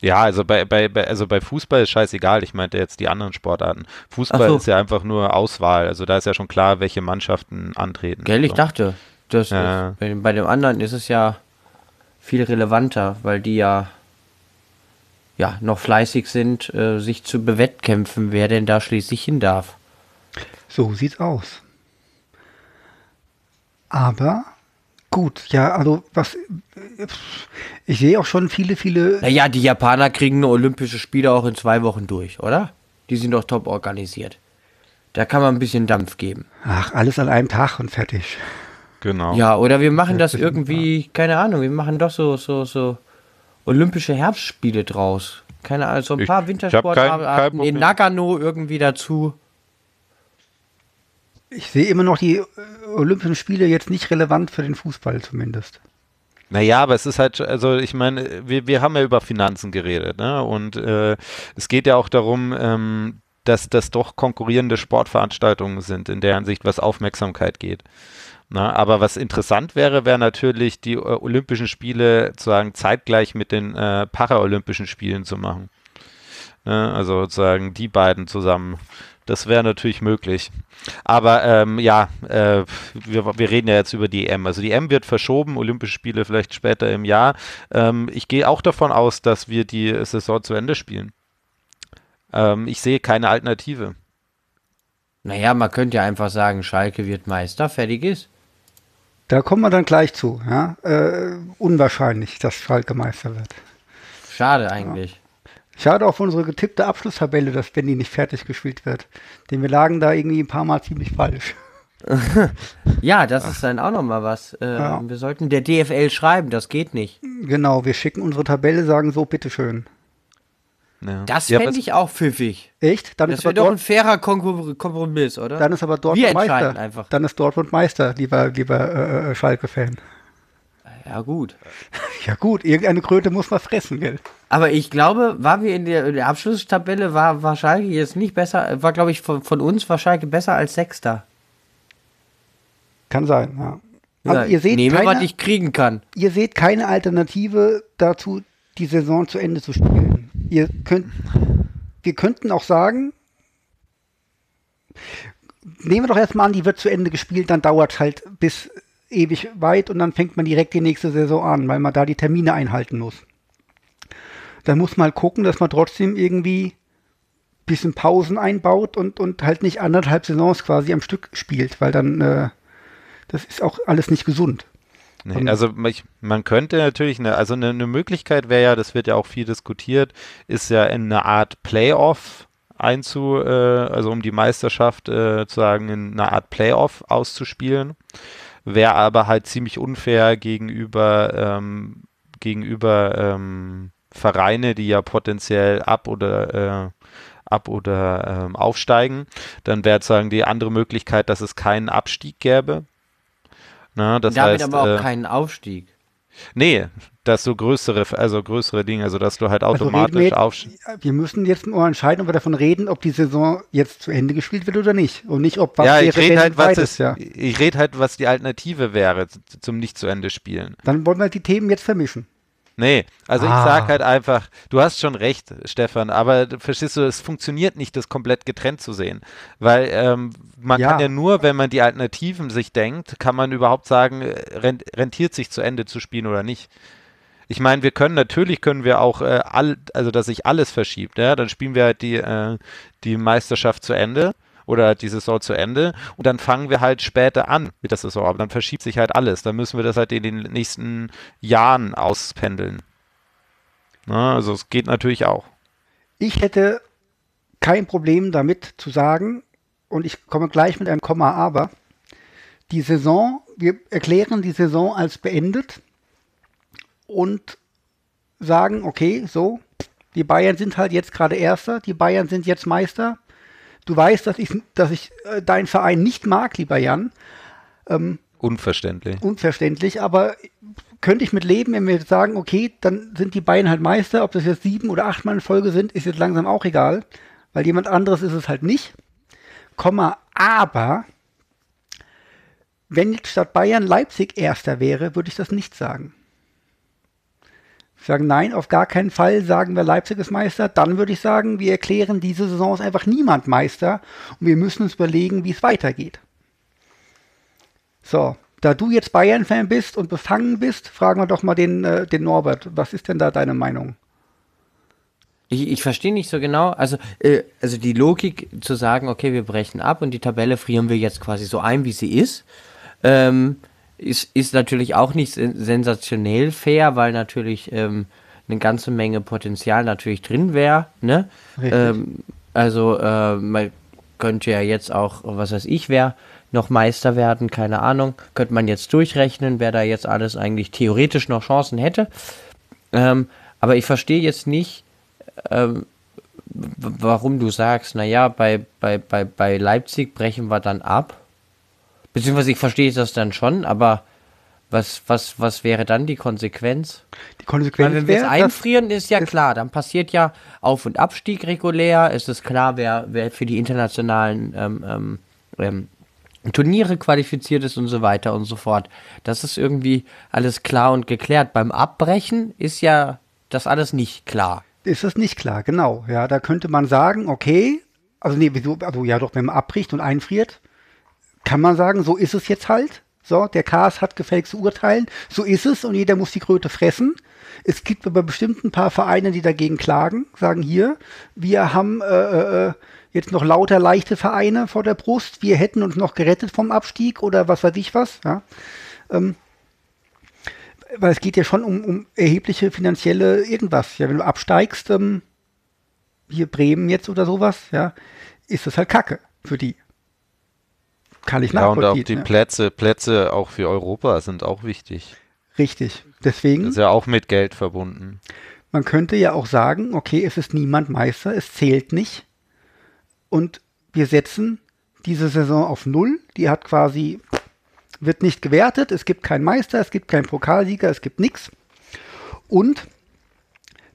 Ja, also bei, bei, bei, also bei Fußball ist scheißegal, ich meinte jetzt die anderen Sportarten. Fußball so. ist ja einfach nur Auswahl, also da ist ja schon klar, welche Mannschaften antreten. Gell, ich so. dachte, das ja. ist, bei, bei dem anderen ist es ja viel relevanter, weil die ja ja, noch fleißig sind, äh, sich zu bewettkämpfen, wer denn da schließlich hin darf. So sieht's aus. Aber gut, ja, also was ich sehe auch schon viele, viele. Naja, die Japaner kriegen Olympische Spiele auch in zwei Wochen durch, oder? Die sind doch top organisiert. Da kann man ein bisschen Dampf geben. Ach, alles an einem Tag und fertig. Genau. Ja, oder wir machen das irgendwie, keine Ahnung, wir machen doch so, so, so Olympische Herbstspiele draus. Keine Ahnung, so ein paar Wintersportarten in Nagano irgendwie dazu. Ich sehe immer noch die äh, Olympischen Spiele jetzt nicht relevant für den Fußball zumindest. Naja, aber es ist halt, also ich meine, wir, wir haben ja über Finanzen geredet, ne? Und äh, es geht ja auch darum, ähm, dass das doch konkurrierende Sportveranstaltungen sind, in der Hinsicht, was Aufmerksamkeit geht. Na, aber was interessant wäre, wäre natürlich die äh, Olympischen Spiele sozusagen zeitgleich mit den äh, Paralympischen Spielen zu machen. Ne? Also sozusagen die beiden zusammen das wäre natürlich möglich. Aber ähm, ja, äh, wir, wir, reden ja jetzt über die EM. Also die EM wird verschoben, Olympische Spiele vielleicht später im Jahr. Ähm, ich gehe auch davon aus, dass wir die Saison zu Ende spielen. Ähm, ich sehe keine Alternative. Naja, man könnte ja einfach sagen, Schalke wird Meister, fertig ist. Da kommen wir dann gleich zu. Ja? Äh, unwahrscheinlich, dass Schalke Meister wird. Schade eigentlich. Ja. Schade auch für unsere getippte Abschlusstabelle, dass Benny nicht fertig gespielt wird. Denn wir lagen da irgendwie ein paar Mal ziemlich falsch. ja, das ist dann auch nochmal was. Äh, ja. Wir sollten der DFL schreiben, das geht nicht. Genau, wir schicken unsere Tabelle, sagen so, bitteschön. Ja. Das ja, fände ich auch pfiffig. Echt? Dann das wäre doch ein fairer Kompromiss, oder? Dann ist aber Dortmund Meister. Einfach. Dann ist Dortmund Meister, lieber, lieber äh, äh Schalke-Fan. Ja, gut. Ja, gut, irgendeine Kröte muss man fressen, gell? Aber ich glaube, war wir in der, in der Abschlusstabelle, war, war Schalke jetzt nicht besser, war, glaube ich, von, von uns war Schalke besser als Sechster. Kann sein, ja. Also ja ihr seht nehme, keine, was ich kriegen kann. Ihr seht keine Alternative dazu, die Saison zu Ende zu spielen. Ihr könnt, wir könnten auch sagen, nehmen wir doch erstmal an, die wird zu Ende gespielt, dann dauert es halt bis ewig weit und dann fängt man direkt die nächste Saison an, weil man da die Termine einhalten muss. Dann muss man halt gucken, dass man trotzdem irgendwie ein bisschen Pausen einbaut und, und halt nicht anderthalb Saisons quasi am Stück spielt, weil dann äh, das ist auch alles nicht gesund. Nee, also man könnte natürlich, eine, also eine, eine Möglichkeit wäre ja, das wird ja auch viel diskutiert, ist ja in eine Art Playoff einzu, äh, also um die Meisterschaft äh, zu sagen, in eine Art Playoff auszuspielen wäre aber halt ziemlich unfair gegenüber, ähm, gegenüber ähm, Vereine, die ja potenziell ab oder äh, ab oder ähm, aufsteigen. Dann wäre sozusagen die andere Möglichkeit, dass es keinen Abstieg gäbe. Na, das Damit heißt, aber auch äh, keinen Aufstieg. Nee, dass so größere, also größere Dinge, also dass du halt also automatisch also aufstehst. Wir müssen jetzt mal entscheiden, ob wir davon reden, ob die Saison jetzt zu Ende gespielt wird oder nicht. Und nicht, ob was ja, ich rede halt, was ist, ja. Ich rede halt, was die Alternative wäre zum nicht zu Ende spielen. Dann wollen wir die Themen jetzt vermischen. Nee, also ah. ich sag halt einfach, du hast schon recht, Stefan, aber verstehst du, es funktioniert nicht, das komplett getrennt zu sehen. Weil ähm, man ja. kann ja nur, wenn man die Alternativen sich denkt, kann man überhaupt sagen, rentiert sich zu Ende zu spielen oder nicht. Ich meine, wir können natürlich können wir auch äh, all, also dass sich alles verschiebt, ja, dann spielen wir halt die, äh, die Meisterschaft zu Ende oder die Saison zu Ende und dann fangen wir halt später an mit der Saison, aber dann verschiebt sich halt alles. Dann müssen wir das halt in den nächsten Jahren auspendeln. Na, also es geht natürlich auch. Ich hätte kein Problem damit zu sagen, und ich komme gleich mit einem Komma aber, die Saison wir erklären die Saison als beendet und sagen, okay, so, die Bayern sind halt jetzt gerade Erster, die Bayern sind jetzt Meister. Du weißt, dass ich, dass ich äh, deinen Verein nicht mag, lieber Jan. Ähm, Unverständlich. Unverständlich, aber könnte ich mit leben, wenn wir sagen, okay, dann sind die Bayern halt Meister, ob das jetzt sieben oder acht Mal in Folge sind, ist jetzt langsam auch egal, weil jemand anderes ist es halt nicht. Komma, aber wenn jetzt statt Bayern Leipzig Erster wäre, würde ich das nicht sagen. Ich sage nein, auf gar keinen Fall sagen wir Leipzig ist Meister. Dann würde ich sagen, wir erklären, diese Saison ist einfach niemand Meister und wir müssen uns überlegen, wie es weitergeht. So, da du jetzt Bayern-Fan bist und befangen bist, fragen wir doch mal den, äh, den Norbert. Was ist denn da deine Meinung? Ich, ich verstehe nicht so genau. Also, äh, also die Logik zu sagen, okay, wir brechen ab und die Tabelle frieren wir jetzt quasi so ein, wie sie ist, ähm, ist, ist natürlich auch nicht sensationell fair, weil natürlich ähm, eine ganze Menge Potenzial natürlich drin wäre. Ne? Ähm, also äh, man könnte ja jetzt auch, was weiß ich, wer noch Meister werden, keine Ahnung. Könnte man jetzt durchrechnen, wer da jetzt alles eigentlich theoretisch noch Chancen hätte. Ähm, aber ich verstehe jetzt nicht, ähm, warum du sagst, naja, bei, bei, bei, bei Leipzig brechen wir dann ab. Beziehungsweise ich verstehe das dann schon, aber was, was, was wäre dann die Konsequenz? Die Konsequenz Weil wenn wir es einfrieren, ist ja klar, dann passiert ja Auf- und Abstieg regulär, ist es klar, wer, wer für die internationalen ähm, ähm, ähm Turniere qualifiziert ist und so weiter und so fort. Das ist irgendwie alles klar und geklärt. Beim Abbrechen ist ja das alles nicht klar. Ist das nicht klar, genau. Ja, da könnte man sagen, okay, also nee, wieso, also ja doch, wenn man abbricht und einfriert, kann man sagen, so ist es jetzt halt. So, der Chaos hat gefälligst zu urteilen. So ist es und jeder muss die Kröte fressen. Es gibt aber bestimmt ein paar Vereine, die dagegen klagen, sagen hier, wir haben äh, äh, äh jetzt noch lauter leichte Vereine vor der Brust. Wir hätten uns noch gerettet vom Abstieg oder was weiß ich was. Ja. Ähm, weil es geht ja schon um, um erhebliche finanzielle irgendwas. Ja, wenn du absteigst, ähm, hier Bremen jetzt oder sowas, ja, ist das halt Kacke für die. Kann ich ja, nachvollziehen. Und auch die ja. Plätze, Plätze auch für Europa sind auch wichtig. Richtig. Deswegen. Das ist ja auch mit Geld verbunden. Man könnte ja auch sagen, okay, es ist niemand Meister, es zählt nicht und wir setzen diese Saison auf Null. Die hat quasi, wird nicht gewertet. Es gibt keinen Meister, es gibt keinen Pokalsieger, es gibt nichts. Und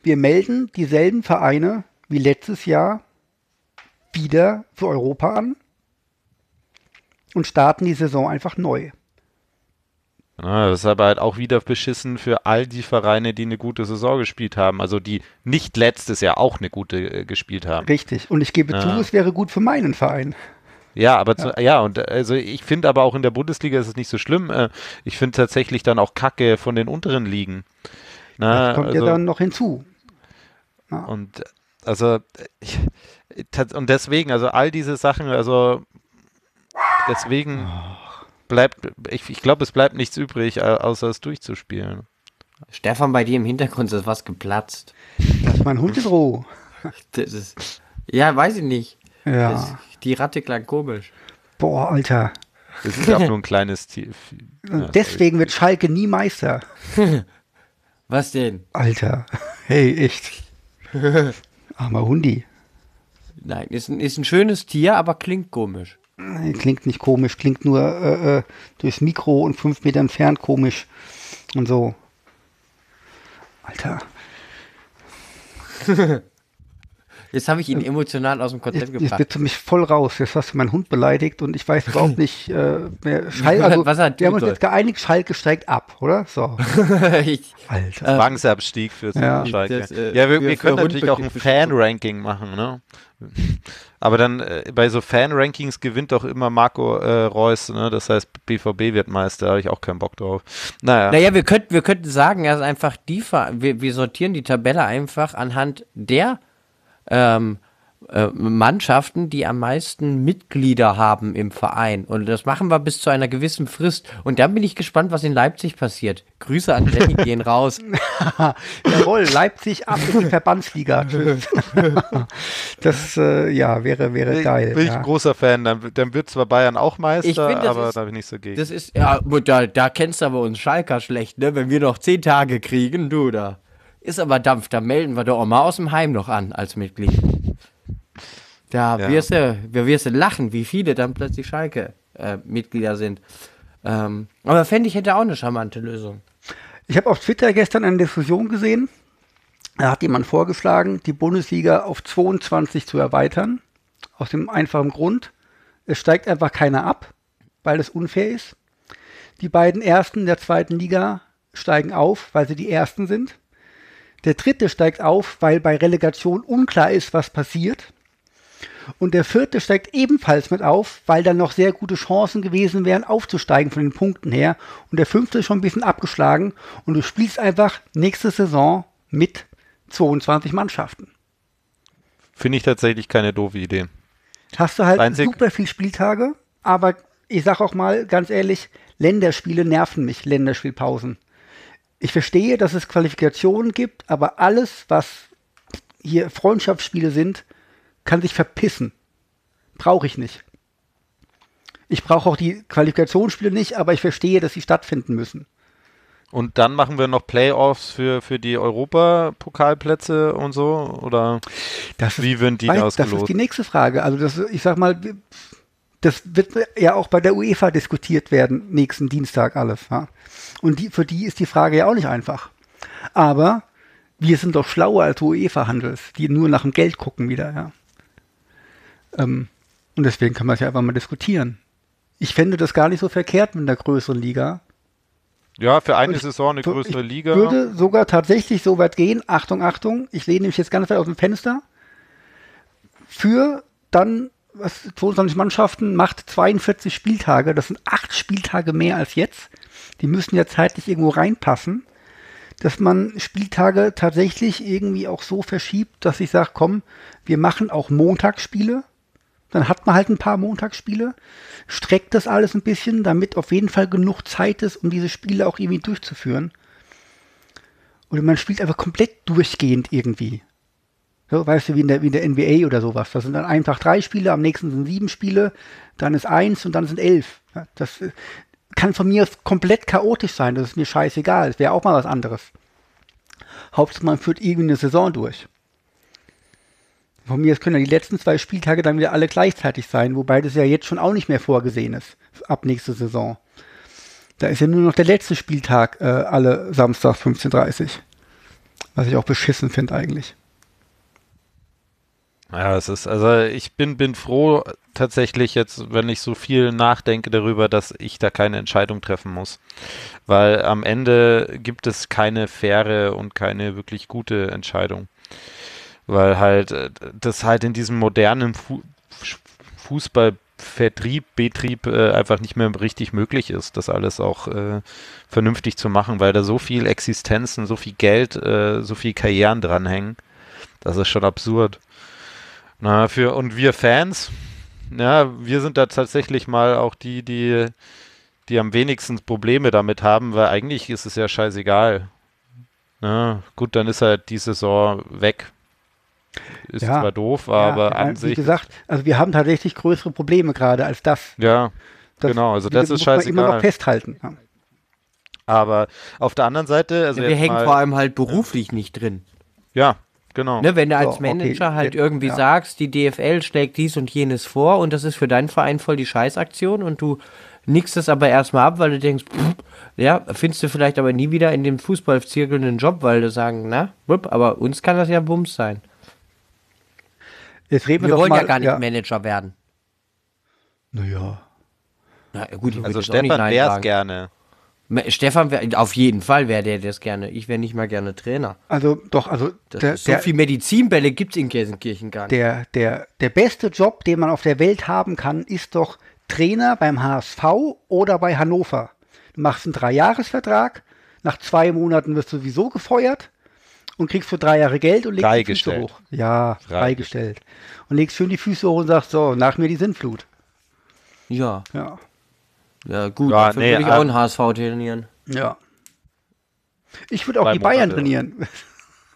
wir melden dieselben Vereine wie letztes Jahr wieder für Europa an und starten die Saison einfach neu. Ja, das ist aber halt auch wieder beschissen für all die Vereine, die eine gute Saison gespielt haben. Also die nicht letztes Jahr auch eine gute äh, gespielt haben. Richtig. Und ich gebe ja. zu, es wäre gut für meinen Verein. Ja, aber ja, zu, ja und äh, also ich finde aber auch in der Bundesliga ist es nicht so schlimm. Äh, ich finde tatsächlich dann auch Kacke von den unteren Ligen. Na, das kommt also, ja dann noch hinzu. Ja. Und also ich, und deswegen, also all diese Sachen, also deswegen. Bleibt, ich, ich glaube, es bleibt nichts übrig, außer es durchzuspielen. Stefan, bei dir im Hintergrund ist was geplatzt. Das ist mein Hund in Ruhe. Ist, ja, weiß ich nicht. Ja. Das, die Ratte klang komisch. Boah, Alter. Das ist auch nur ein kleines Tier. Ja, Deswegen wird Schalke nie Meister. Was denn? Alter. Hey, echt. Armer Hundi. Nein, ist ein, ist ein schönes Tier, aber klingt komisch. Klingt nicht komisch, klingt nur äh, äh, durchs Mikro und fünf Meter entfernt komisch. Und so. Alter. Jetzt habe ich ihn emotional aus dem Konzept gebracht. Jetzt bist du mich voll raus. Jetzt hast du meinen Hund beleidigt und ich weiß überhaupt nicht äh, mehr. Schall, also, Was wir haben uns jetzt geeinigt, Schalke steigt ab, oder? So. ich, Alter. Äh, Zwangsabstieg für ja. Schalke. Das, äh, ja, wir, wir können natürlich auch ein Fan-Ranking machen, ne? Aber dann äh, bei so Fan-Rankings gewinnt doch immer Marco äh, Reus, ne? Das heißt, BVB wird Meister, habe ich auch keinen Bock drauf. Naja. Naja, wir könnten, wir könnten sagen, also einfach die, wir, wir sortieren die Tabelle einfach anhand der ähm, äh, Mannschaften, die am meisten Mitglieder haben im Verein. Und das machen wir bis zu einer gewissen Frist. Und dann bin ich gespannt, was in Leipzig passiert. Grüße an Jenny gehen raus. Jawohl, Leipzig ab in die Verbandsliga. Das äh, ja, wäre, wäre Bin, geil. bin ich ja. ein großer Fan. Dann, dann wird zwar Bayern auch Meister, Ich find, das aber ist- da bin ich nicht so gegen. Das ist, ja, da, da kennst du aber uns Schalker schlecht, ne? Wenn wir noch zehn Tage kriegen, du da. Ist aber Dampf, da melden wir doch auch mal aus dem Heim noch an als Mitglied. Da Ja. wirst du, wir wirst du lachen, wie viele dann plötzlich Schalke-Mitglieder sind. Ähm, aber fände ich hätte auch eine charmante Lösung. Ich habe auf Twitter gestern eine Diskussion gesehen. Da hat jemand vorgeschlagen, die Bundesliga auf 22 zu erweitern. Aus dem einfachen Grund, es steigt einfach keiner ab, weil es unfair ist. Die beiden Ersten der zweiten Liga steigen auf, weil sie die Ersten sind. Der dritte steigt auf, weil bei Relegation unklar ist, was passiert. Und der vierte steigt ebenfalls mit auf, weil dann noch sehr gute Chancen gewesen wären, aufzusteigen von den Punkten her. Und der fünfte ist schon ein bisschen abgeschlagen. Und du spielst einfach nächste Saison mit 22 Mannschaften. Finde ich tatsächlich keine doofe Idee. Hast du halt Einzig- super viel Spieltage, aber ich sag auch mal ganz ehrlich, Länderspiele nerven mich, Länderspielpausen. Ich verstehe, dass es Qualifikationen gibt, aber alles, was hier Freundschaftsspiele sind, kann sich verpissen. Brauche ich nicht. Ich brauche auch die Qualifikationsspiele nicht, aber ich verstehe, dass sie stattfinden müssen. Und dann machen wir noch Playoffs für, für die Europapokalplätze und so? Oder Das wie werden die Weiß, das ausgelost? ist die nächste Frage. Also das, ich sag mal, das wird ja auch bei der UEFA diskutiert werden, nächsten Dienstag alles. Ja? Und die, für die ist die Frage ja auch nicht einfach. Aber wir sind doch schlauer als UEFA-Handels, die nur nach dem Geld gucken wieder. Ja? Ähm, und deswegen kann man es ja einfach mal diskutieren. Ich fände das gar nicht so verkehrt mit einer größeren Liga. ja, für eine ich- Saison eine größere ich Liga. würde sogar tatsächlich so weit gehen, Achtung, Achtung, ich lehne mich jetzt ganz weit aus dem Fenster, für dann, was 22 Mannschaften macht 42 Spieltage, das sind acht Spieltage mehr als jetzt, die müssen ja zeitlich irgendwo reinpassen, dass man Spieltage tatsächlich irgendwie auch so verschiebt, dass ich sage, komm, wir machen auch Montagsspiele, dann hat man halt ein paar Montagsspiele, streckt das alles ein bisschen, damit auf jeden Fall genug Zeit ist, um diese Spiele auch irgendwie durchzuführen. Oder man spielt einfach komplett durchgehend irgendwie. So, weißt du, wie in, der, wie in der NBA oder sowas. Das sind dann einfach drei Spiele, am nächsten sind sieben Spiele, dann ist eins und dann sind elf. Das kann von mir komplett chaotisch sein, das ist mir scheißegal. Das wäre auch mal was anderes. Hauptsache, man führt irgendwie eine Saison durch. Von mir können ja die letzten zwei Spieltage dann wieder alle gleichzeitig sein, wobei das ja jetzt schon auch nicht mehr vorgesehen ist, ab nächste Saison. Da ist ja nur noch der letzte Spieltag äh, alle Samstag 15.30 Was ich auch beschissen finde eigentlich. Ja, es ist, also ich bin, bin froh tatsächlich jetzt, wenn ich so viel nachdenke darüber, dass ich da keine Entscheidung treffen muss. Weil am Ende gibt es keine faire und keine wirklich gute Entscheidung. Weil halt äh, das halt in diesem modernen Fu Fußballvertrieb, Betrieb äh, einfach nicht mehr richtig möglich ist, das alles auch äh, vernünftig zu machen, weil da so viel Existenzen, so viel Geld, äh, so viel Karrieren dranhängen. Das ist schon absurd. Na, für, und wir Fans, ja, wir sind da tatsächlich mal auch die, die, die am wenigsten Probleme damit haben, weil eigentlich ist es ja scheißegal. Na, gut, dann ist halt die Saison weg. Ist Ja. zwar doof, aber ja, an wie sich. gesagt, also wir haben tatsächlich größere Probleme gerade als das. Ja, das genau, also das ist muss man immer noch scheißegal. festhalten. Ja. Aber auf der anderen Seite, also wir jetzt hängen mal, vor allem halt beruflich nicht drin. ja, genau. Ne, wenn du als So, okay, Manager halt ja, irgendwie ja. sagst, die DFL schlägt dies und jenes vor und das ist für deinen Verein voll die Scheißaktion und du nickst es aber erstmal ab, weil du denkst, pff, ja, findest du vielleicht aber nie wieder in dem Fußballzirkel einen Job, weil du sagen, na, wupp, aber uns kann das ja Bums sein. Jetzt reden wir, Wir wollen mal, ja gar nicht Manager werden. Naja. Na gut, ich also Stefan wäre es gerne. Stefan, wär, auf jeden Fall wäre der das gerne. Ich wäre nicht mal gerne Trainer. Also doch, also der, so der, viel Medizinbälle gibt es in Gelsenkirchen gar nicht. der, der, der beste Job, den man auf der Welt haben kann, ist doch Trainer beim HSV oder bei Hannover. Du machst einen Dreijahresvertrag, nach zwei Monaten wirst du sowieso gefeuert und kriegst für drei Jahre Geld und legst die Füße hoch. Ja, Frei- freigestellt. Und legst schön die Füße hoch und sagst so, nach mir die Sintflut. Ja, Ja. Ja gut, Ja, dafür nee, würde ich äh, auch einen HSV trainieren. Ja. Ich würde auch Zwei die Bayern Monate. trainieren.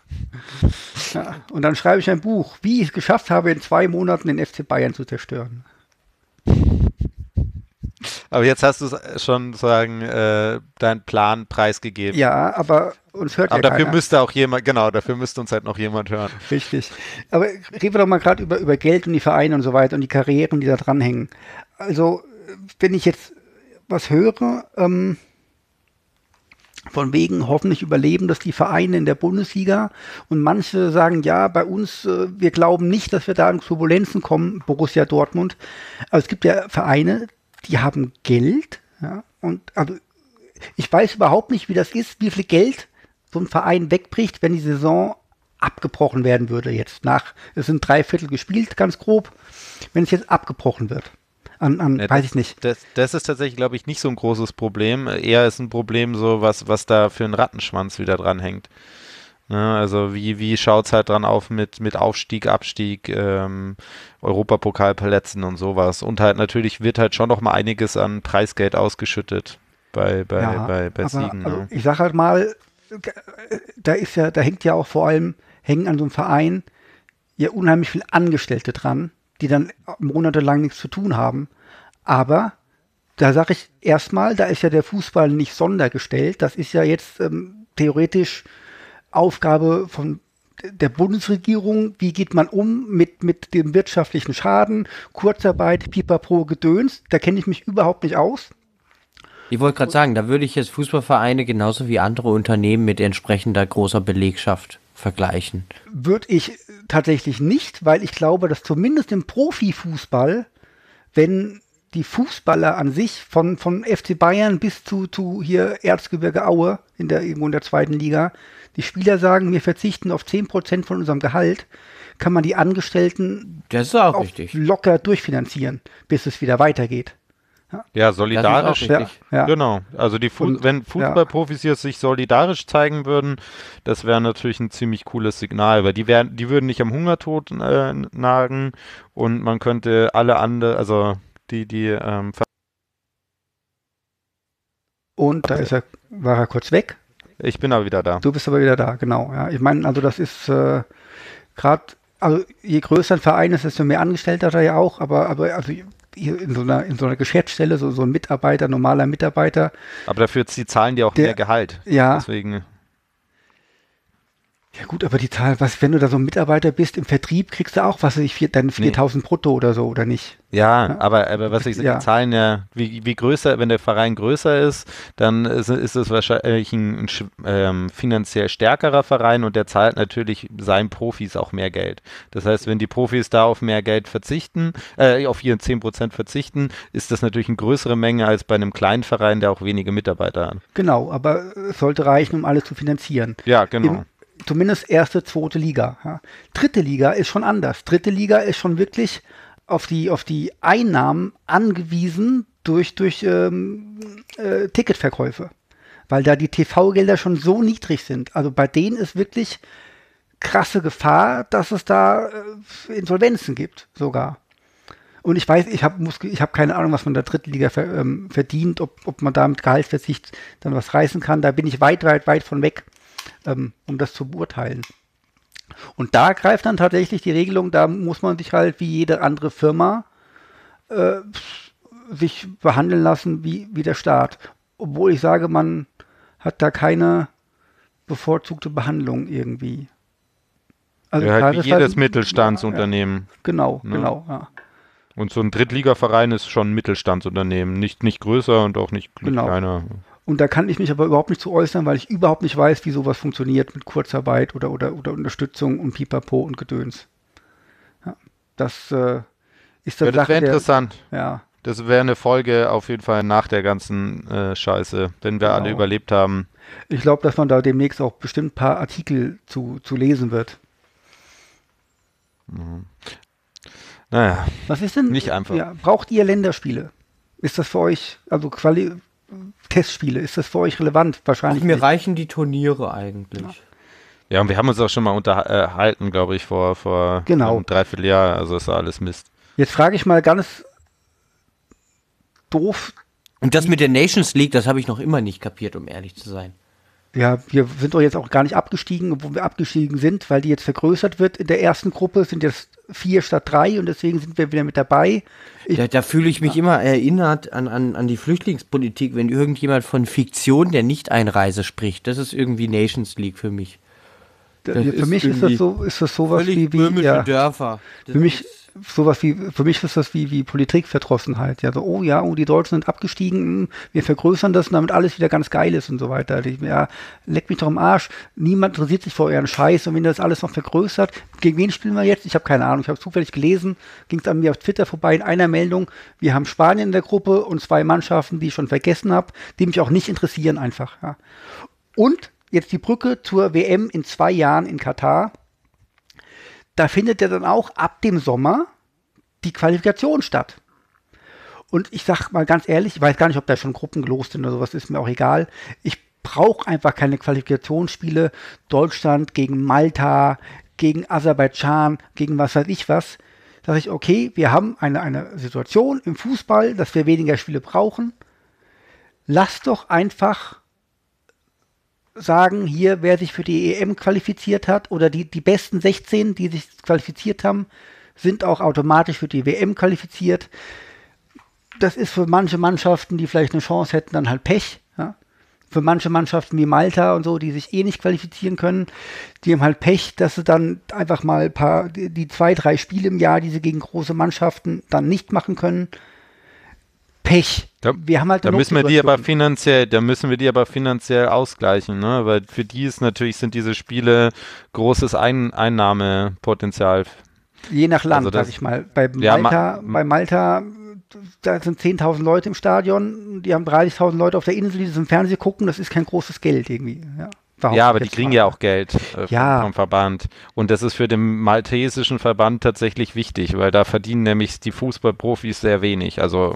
ja. Und dann schreibe ich ein Buch, wie ich es geschafft habe, in zwei Monaten den FC Bayern zu zerstören. Aber jetzt hast du es schon sagen, äh, deinen Plan preisgegeben. Ja, aber uns hört Aber ja dafür keiner. müsste auch jemand, genau, dafür müsste uns halt noch jemand hören. Richtig. Aber reden wir doch mal gerade über, über Geld und die Vereine und so weiter und die Karrieren, die da dranhängen. Also, wenn ich jetzt was höre, ähm, von wegen hoffentlich überleben das die Vereine in der Bundesliga und manche sagen, ja, bei uns, äh, wir glauben nicht, dass wir da in Turbulenzen kommen, Borussia Dortmund. Aber es gibt ja Vereine, die haben Geld, ja, und also ich weiß überhaupt nicht, wie das ist, wie viel Geld so ein Verein wegbricht, wenn die Saison abgebrochen werden würde jetzt nach, es sind drei Viertel gespielt, ganz grob, wenn es jetzt abgebrochen wird. An, an Ja, weiß das, ich nicht. Das, das ist tatsächlich, glaube ich, nicht so ein großes Problem. Eher ist ein Problem so, was, was da für ein Rattenschwanz wieder dran hängt. Ne, also wie, wie schaut es halt dran auf mit, mit Aufstieg, Abstieg, ähm, Europapokalplätzen und sowas. Und halt natürlich wird halt schon noch mal einiges an Preisgeld ausgeschüttet bei, bei, bei, bei aber, Siegen. Also ne? ich sag halt mal, da ist ja, da hängt ja auch vor allem, hängen an so einem Verein ja unheimlich viel Angestellte dran, die dann monatelang nichts zu tun haben. Aber da sage ich erstmal, da ist ja der Fußball nicht sondergestellt. Das ist ja jetzt ähm, theoretisch Aufgabe von der Bundesregierung, wie geht man um mit, mit dem wirtschaftlichen Schaden, Kurzarbeit, Pipapo, Gedöns, da kenne ich mich überhaupt nicht aus. Ich wollte gerade sagen, da würde ich jetzt Fußballvereine genauso wie andere Unternehmen mit entsprechender großer Belegschaft vergleichen. Würde ich tatsächlich nicht, weil ich glaube, dass zumindest im Profifußball, wenn die Fußballer an sich von, von FC Bayern bis zu, zu hier Erzgebirge Aue in der, irgendwo in der zweiten Liga, die Spieler sagen, wir verzichten auf 10% von unserem Gehalt, kann man die Angestellten Das ist auch auch richtig. locker durchfinanzieren, bis es wieder weitergeht. Ja, solidarisch. Ja, ja. Genau. Also die Fu Und- wenn Fußballprofis jetzt sich solidarisch zeigen würden, das wäre natürlich ein ziemlich cooles Signal, weil die wären, die würden nicht am Hungertod äh, nagen und man könnte alle andere, also die, die ähm, Und da ist er, war er kurz weg. ich bin aber wieder da. Du bist aber wieder da, genau. Ja. Ich meine, also das ist äh, gerade, also je größer ein Verein ist, desto mehr Angestellte hat er ja auch, aber, aber also hier in so einer, in so einer Geschäftsstelle, so, so ein Mitarbeiter, normaler Mitarbeiter, Aber dafür zahlen die auch Der- mehr Gehalt. ja, Deswegen, ja gut, aber die Zahl, was, wenn du da so ein Mitarbeiter bist im Vertrieb, kriegst du auch, was weiß ich, vier, dann 4000 brutto oder so, oder nicht? ja, aber, aber was ich sage, Ja. die zahlen ja, wie, wie größer, wenn der Verein größer ist, dann ist, ist es wahrscheinlich ein, ein ähm, finanziell stärkerer Verein und der zahlt natürlich seinen Profis auch mehr Geld. Das heißt, wenn die Profis da auf mehr Geld verzichten, äh, auf ihren 10% verzichten, ist das natürlich eine größere Menge als bei einem kleinen Verein, der auch wenige Mitarbeiter hat. Genau, aber es sollte reichen, um alles zu finanzieren. Ja, genau. Im, zumindest erste, zweite Liga. Ja. Dritte Liga ist schon anders. Dritte Liga ist schon wirklich auf die, auf die Einnahmen angewiesen durch, durch ähm, äh, Ticketverkäufe. Weil da die TV-Gelder schon so niedrig sind. Also bei denen ist wirklich krasse Gefahr, dass es da äh, Insolvenzen gibt, sogar. Und ich weiß, ich habe hab keine Ahnung, was man in der dritten Liga ver, ähm, verdient, ob, ob man da mit Gehaltsverzicht dann was reißen kann. Da bin ich weit, weit, weit von weg, ähm, um das zu beurteilen. Und da greift dann tatsächlich die Regelung, da muss man sich halt wie jede andere Firma äh, sich behandeln lassen wie, wie der Staat. Obwohl ich sage, man hat da keine bevorzugte Behandlung irgendwie. Also ja, halt wie ist jedes halt- Mittelstandsunternehmen. Genau, Ne? genau, ja. Und so ein Drittligaverein ist schon ein Mittelstandsunternehmen. Nicht, nicht größer und auch nicht, nicht Genau. kleiner. Und da kann ich mich aber überhaupt nicht zu äußern, weil ich überhaupt nicht weiß, wie sowas funktioniert mit Kurzarbeit oder, oder, oder Unterstützung und Pipapo und Gedöns. Ja, das äh, ist Ja, das wäre interessant. Ja, Das wäre eine Folge auf jeden Fall nach der ganzen äh, Scheiße, wenn wir alle Genau. überlebt haben. ich glaube, dass man da demnächst auch bestimmt ein paar Artikel zu, zu lesen wird. Naja, Was ist denn? Nicht einfach. Ja, braucht ihr Länderspiele? Ist das für euch, also Quali Testspiele, ist das für euch relevant? Wahrscheinlich Mir nicht. reichen die Turniere eigentlich. Ja, und wir haben uns auch schon mal unterhalten, glaube ich, vor, vor Genau. einem Dreivierteljahr. Also ist alles Mist. Jetzt frage ich mal ganz doof. Und das mit der Nations League, das habe ich noch immer nicht kapiert, um ehrlich zu sein. Ja, wir sind doch jetzt auch gar nicht abgestiegen, obwohl wir abgestiegen sind, weil die jetzt vergrößert wird in der ersten Gruppe, sind jetzt vier statt drei und deswegen sind wir wieder mit dabei. Ich, Da, da fühle ich mich immer erinnert an, an, an die Flüchtlingspolitik, wenn irgendjemand von Fiktion der Nicht-Einreise spricht. Das ist irgendwie Nations League für mich. für das ist mich ist das so, ist das sowas wie, wie ja, Dörfer. Das für mich ist- sowas wie für mich ist das wie wie Politikverdrossenheit. Ja, so oh ja, oh die Deutschen sind abgestiegen, hm, wir vergrößern das, damit alles wieder ganz geil ist und so weiter. Ja, leck mich doch am Arsch. Niemand interessiert sich für euren Scheiß und wenn ihr das alles noch vergrößert, gegen wen spielen wir jetzt? Ich habe keine Ahnung. Ich habe zufällig gelesen, ging es an mir auf Twitter vorbei in einer Meldung. Wir haben Spanien in der Gruppe und zwei Mannschaften, die ich schon vergessen habe, die mich auch nicht interessieren einfach. Ja. Und jetzt die Brücke zur WM in zwei Jahren in Katar da findet ja dann auch ab dem Sommer die Qualifikation statt. Und ich sag mal ganz ehrlich, ich weiß gar nicht, ob da schon Gruppen gelost sind oder sowas, ist mir auch egal. Ich brauche einfach keine Qualifikationsspiele. Deutschland gegen Malta, gegen Aserbaidschan, gegen was weiß ich was. Da ich, okay, wir haben eine, eine Situation im Fußball, dass wir weniger Spiele brauchen. Lass doch einfach sagen, hier, wer sich für die EM qualifiziert hat oder die, die besten 16, die sich qualifiziert haben, sind auch automatisch für die WM qualifiziert. Das ist für manche Mannschaften, die vielleicht eine Chance hätten, dann halt Pech. Ja? Für manche Mannschaften wie Malta und so, die sich eh nicht qualifizieren können, die haben halt Pech, dass sie dann einfach mal ein paar, die, die zwei, drei Spiele im Jahr, die sie gegen große Mannschaften dann nicht machen können. Pech. Da, wir haben halt da müssen wir die aber finanziell, da müssen wir die aber finanziell ausgleichen, ne? Weil für die ist natürlich sind diese Spiele großes Ein Einnahmepotenzial. Je nach Land, Also das- sag ich mal. Bei Ja, Malta, ma- bei Malta, da sind 10.000 Leute im Stadion, die haben 30.000 Leute auf der Insel, die das im Fernsehen gucken, das ist kein großes Geld irgendwie. Ja, Ja, aber die kriegen ja auch Geld äh, Ja. vom Verband. Und das ist für den maltesischen Verband tatsächlich wichtig, weil da verdienen nämlich die Fußballprofis sehr wenig. Also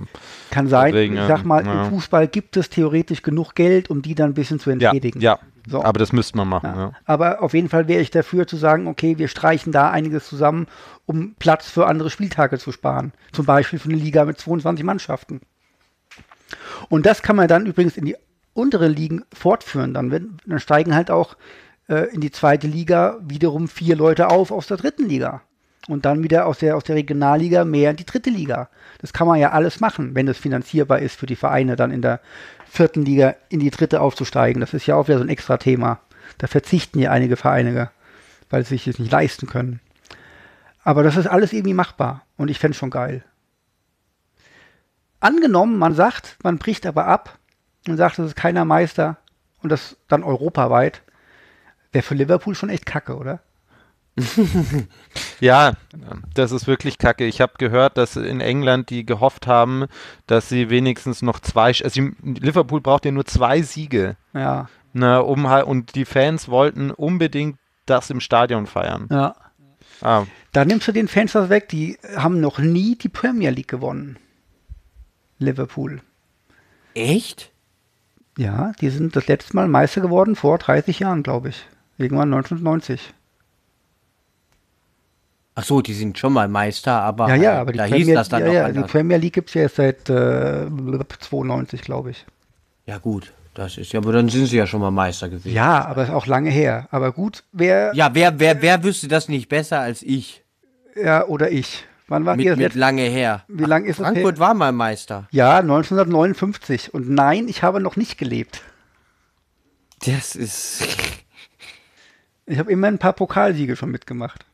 Kann sein, deswegen, ich sag mal, ja. im Fußball gibt es theoretisch genug Geld, um die dann ein bisschen zu ja, entledigen. ja. So. Aber das müsste man machen. Ja. Ja. Aber auf jeden Fall wäre ich dafür zu sagen, okay, wir streichen da einiges zusammen, um Platz für andere Spieltage zu sparen. Zum Beispiel für eine Liga mit 22 Mannschaften. Und das kann man dann übrigens in die untere Ligen fortführen. Dann, dann steigen halt auch äh, in die zweite Liga wiederum vier Leute auf aus der dritten Liga. Und dann wieder aus der, aus der Regionalliga mehr in die dritte Liga. Das kann man ja alles machen, wenn es finanzierbar ist für die Vereine, dann in der vierten Liga in die dritte aufzusteigen. Das ist ja auch wieder so ein extra Thema. Da verzichten ja einige Vereine, weil sie sich das nicht leisten können. Aber das ist alles irgendwie machbar. Und ich fände es schon geil. Angenommen, man sagt, man bricht aber ab und sagt, es ist keiner Meister und das dann europaweit, wäre für Liverpool schon echt kacke, oder? Ja, das ist wirklich kacke. Ich habe gehört, dass in England die gehofft haben, dass sie wenigstens noch zwei, also Liverpool braucht ja nur zwei Siege, Ja, ne, um halt, und die Fans wollten unbedingt das im Stadion feiern. ja. Ah, Da nimmst du den Fans was weg, die haben noch nie die Premier League gewonnen. Liverpool. Echt? Ja, die sind das letzte Mal Meister geworden vor 30 Jahren, glaube ich. Irgendwann 1990. Ach so, die sind schon mal Meister, aber Ja, ja, halt, aber die da Premier, hieß das dann ja, noch ja, die anders. Premier League gibt es ja erst seit äh, 92, glaube ich. Ja gut, das ist ja, aber dann sind sie ja schon mal Meister gewesen. Ja, aber ist auch lange her. Aber gut, wer, Ja, wer, wer, wer wüsste das nicht besser als ich? ja, oder ich. Wann war Mit, das mit lange her. Wie lang ist Frankfurt her? war mal Meister. Ja, 1959. Und nein, ich habe noch nicht gelebt. Das ist. Ich habe immer ein paar Pokalsiege schon mitgemacht.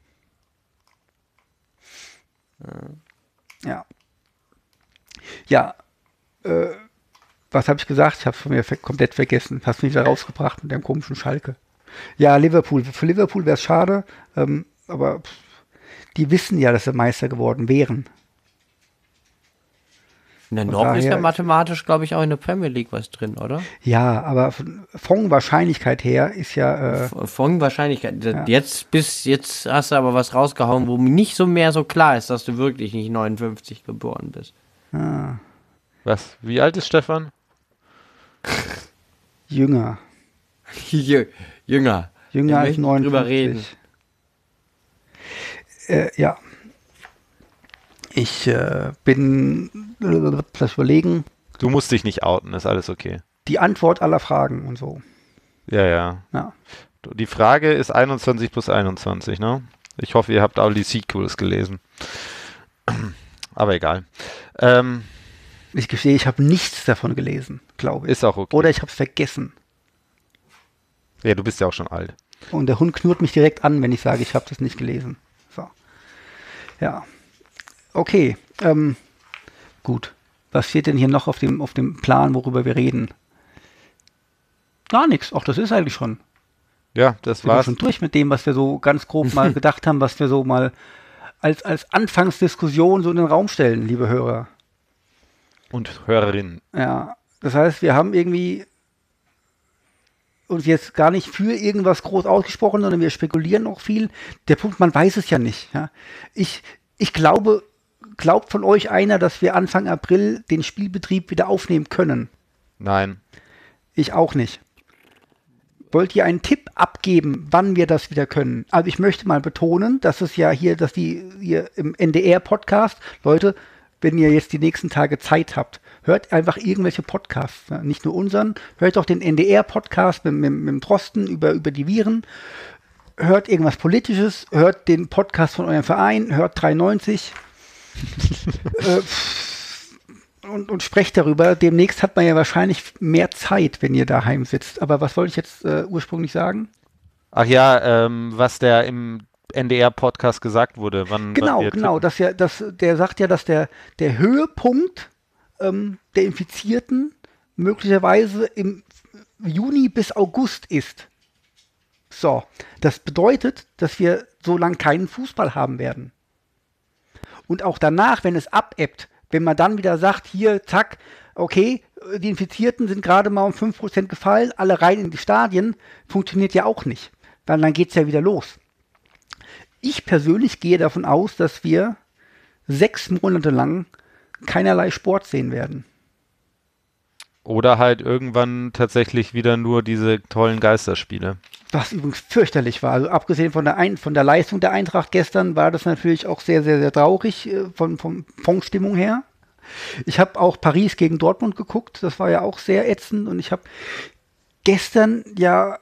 Ja. Ja. Äh, was habe ich gesagt? Ich habe es von mir komplett vergessen. Hast mich wieder rausgebracht mit dem komischen Schalke. Ja, Liverpool. Für Liverpool wäre es schade, ähm, aber pff, die wissen ja, dass sie Meister geworden wären. Na, noch ist ja mathematisch, glaube ich, auch in der Premier League was drin, oder? Ja, aber von, Wahrscheinlichkeit her ist ja, äh, Von Wahrscheinlichkeit. Jetzt bis jetzt hast du aber was rausgehauen, wo mir nicht so mehr so klar ist, dass du wirklich nicht 59 geboren bist. was? Wie alt ist Stefan? jünger. Jü- Jünger. Jünger. Als möchten 59. drüber reden. Äh, ja. Ich äh, bin, lass überlegen, Du musst dich nicht outen, ist alles okay. die Antwort aller Fragen und so. Ja, ja. Ja. Die Frage ist 21 plus 21, ne? Ich hoffe, ihr habt alle die Sequels gelesen. Aber egal. Ähm, Ich gestehe, ich habe nichts davon gelesen, glaube ich. ist auch okay. Oder ich habe es vergessen. ja, du bist ja auch schon alt. Und der Hund knurrt mich direkt an, wenn ich sage, ich habe das nicht gelesen. Ja. Okay. Ähm, gut. Was steht denn hier noch auf dem, auf dem Plan, worüber wir reden? Gar nichts. Auch das ist eigentlich schon. Ja, das Sind wir war's. schon durch mit dem, was wir so ganz grob mal gedacht haben, was wir so mal als, als Anfangsdiskussion so in den Raum stellen, liebe Hörer. Und Hörerinnen. Ja, das heißt, wir haben irgendwie uns jetzt gar nicht für irgendwas groß ausgesprochen, sondern wir spekulieren auch viel. Der Punkt, man weiß es ja nicht. Ja. Ich, ich glaube, glaubt von euch einer, dass wir Anfang April den Spielbetrieb wieder aufnehmen können? Nein. Ich auch nicht. Wollt ihr einen Tipp abgeben, wann wir das wieder können? Also ich möchte mal betonen, dass es ja hier, dass die hier im NDR-Podcast, Leute, wenn ihr jetzt die nächsten Tage Zeit habt, hört einfach irgendwelche Podcasts. Ja, nicht nur unseren, hört auch den NDR-Podcast mit, mit, mit dem Drosten über, über die Viren. Hört irgendwas Politisches, hört den Podcast von eurem Verein, hört 93. äh, und, und sprecht darüber. Demnächst hat man ja wahrscheinlich mehr Zeit, wenn ihr daheim sitzt. Aber was wollte ich jetzt äh, ursprünglich sagen? Ach ja, ähm, was der im NDR-Podcast gesagt wurde. Wann, Genau, wann genau. tippen. Dass ja, dass, der sagt ja, dass der, der Höhepunkt ähm, der Infizierten möglicherweise im Juni bis August ist. So, das bedeutet, dass wir so lange keinen Fußball haben werden. Und auch danach, wenn es abebbt, wenn man dann wieder sagt, hier, zack, okay, die Infizierten sind gerade mal um 5% gefallen, alle rein in die Stadien, funktioniert ja auch nicht. Weil dann geht es ja wieder los. Ich persönlich gehe davon aus, dass wir sechs Monate lang keinerlei Sport sehen werden. Oder halt irgendwann tatsächlich wieder nur diese tollen Geisterspiele. Was übrigens fürchterlich war. Also abgesehen von der, Ein von der Leistung der Eintracht gestern war das natürlich auch sehr, sehr, sehr traurig äh, von, von, von Stimmung her. Ich habe auch Paris gegen Dortmund geguckt. Das war ja auch sehr ätzend. Und ich habe gestern ja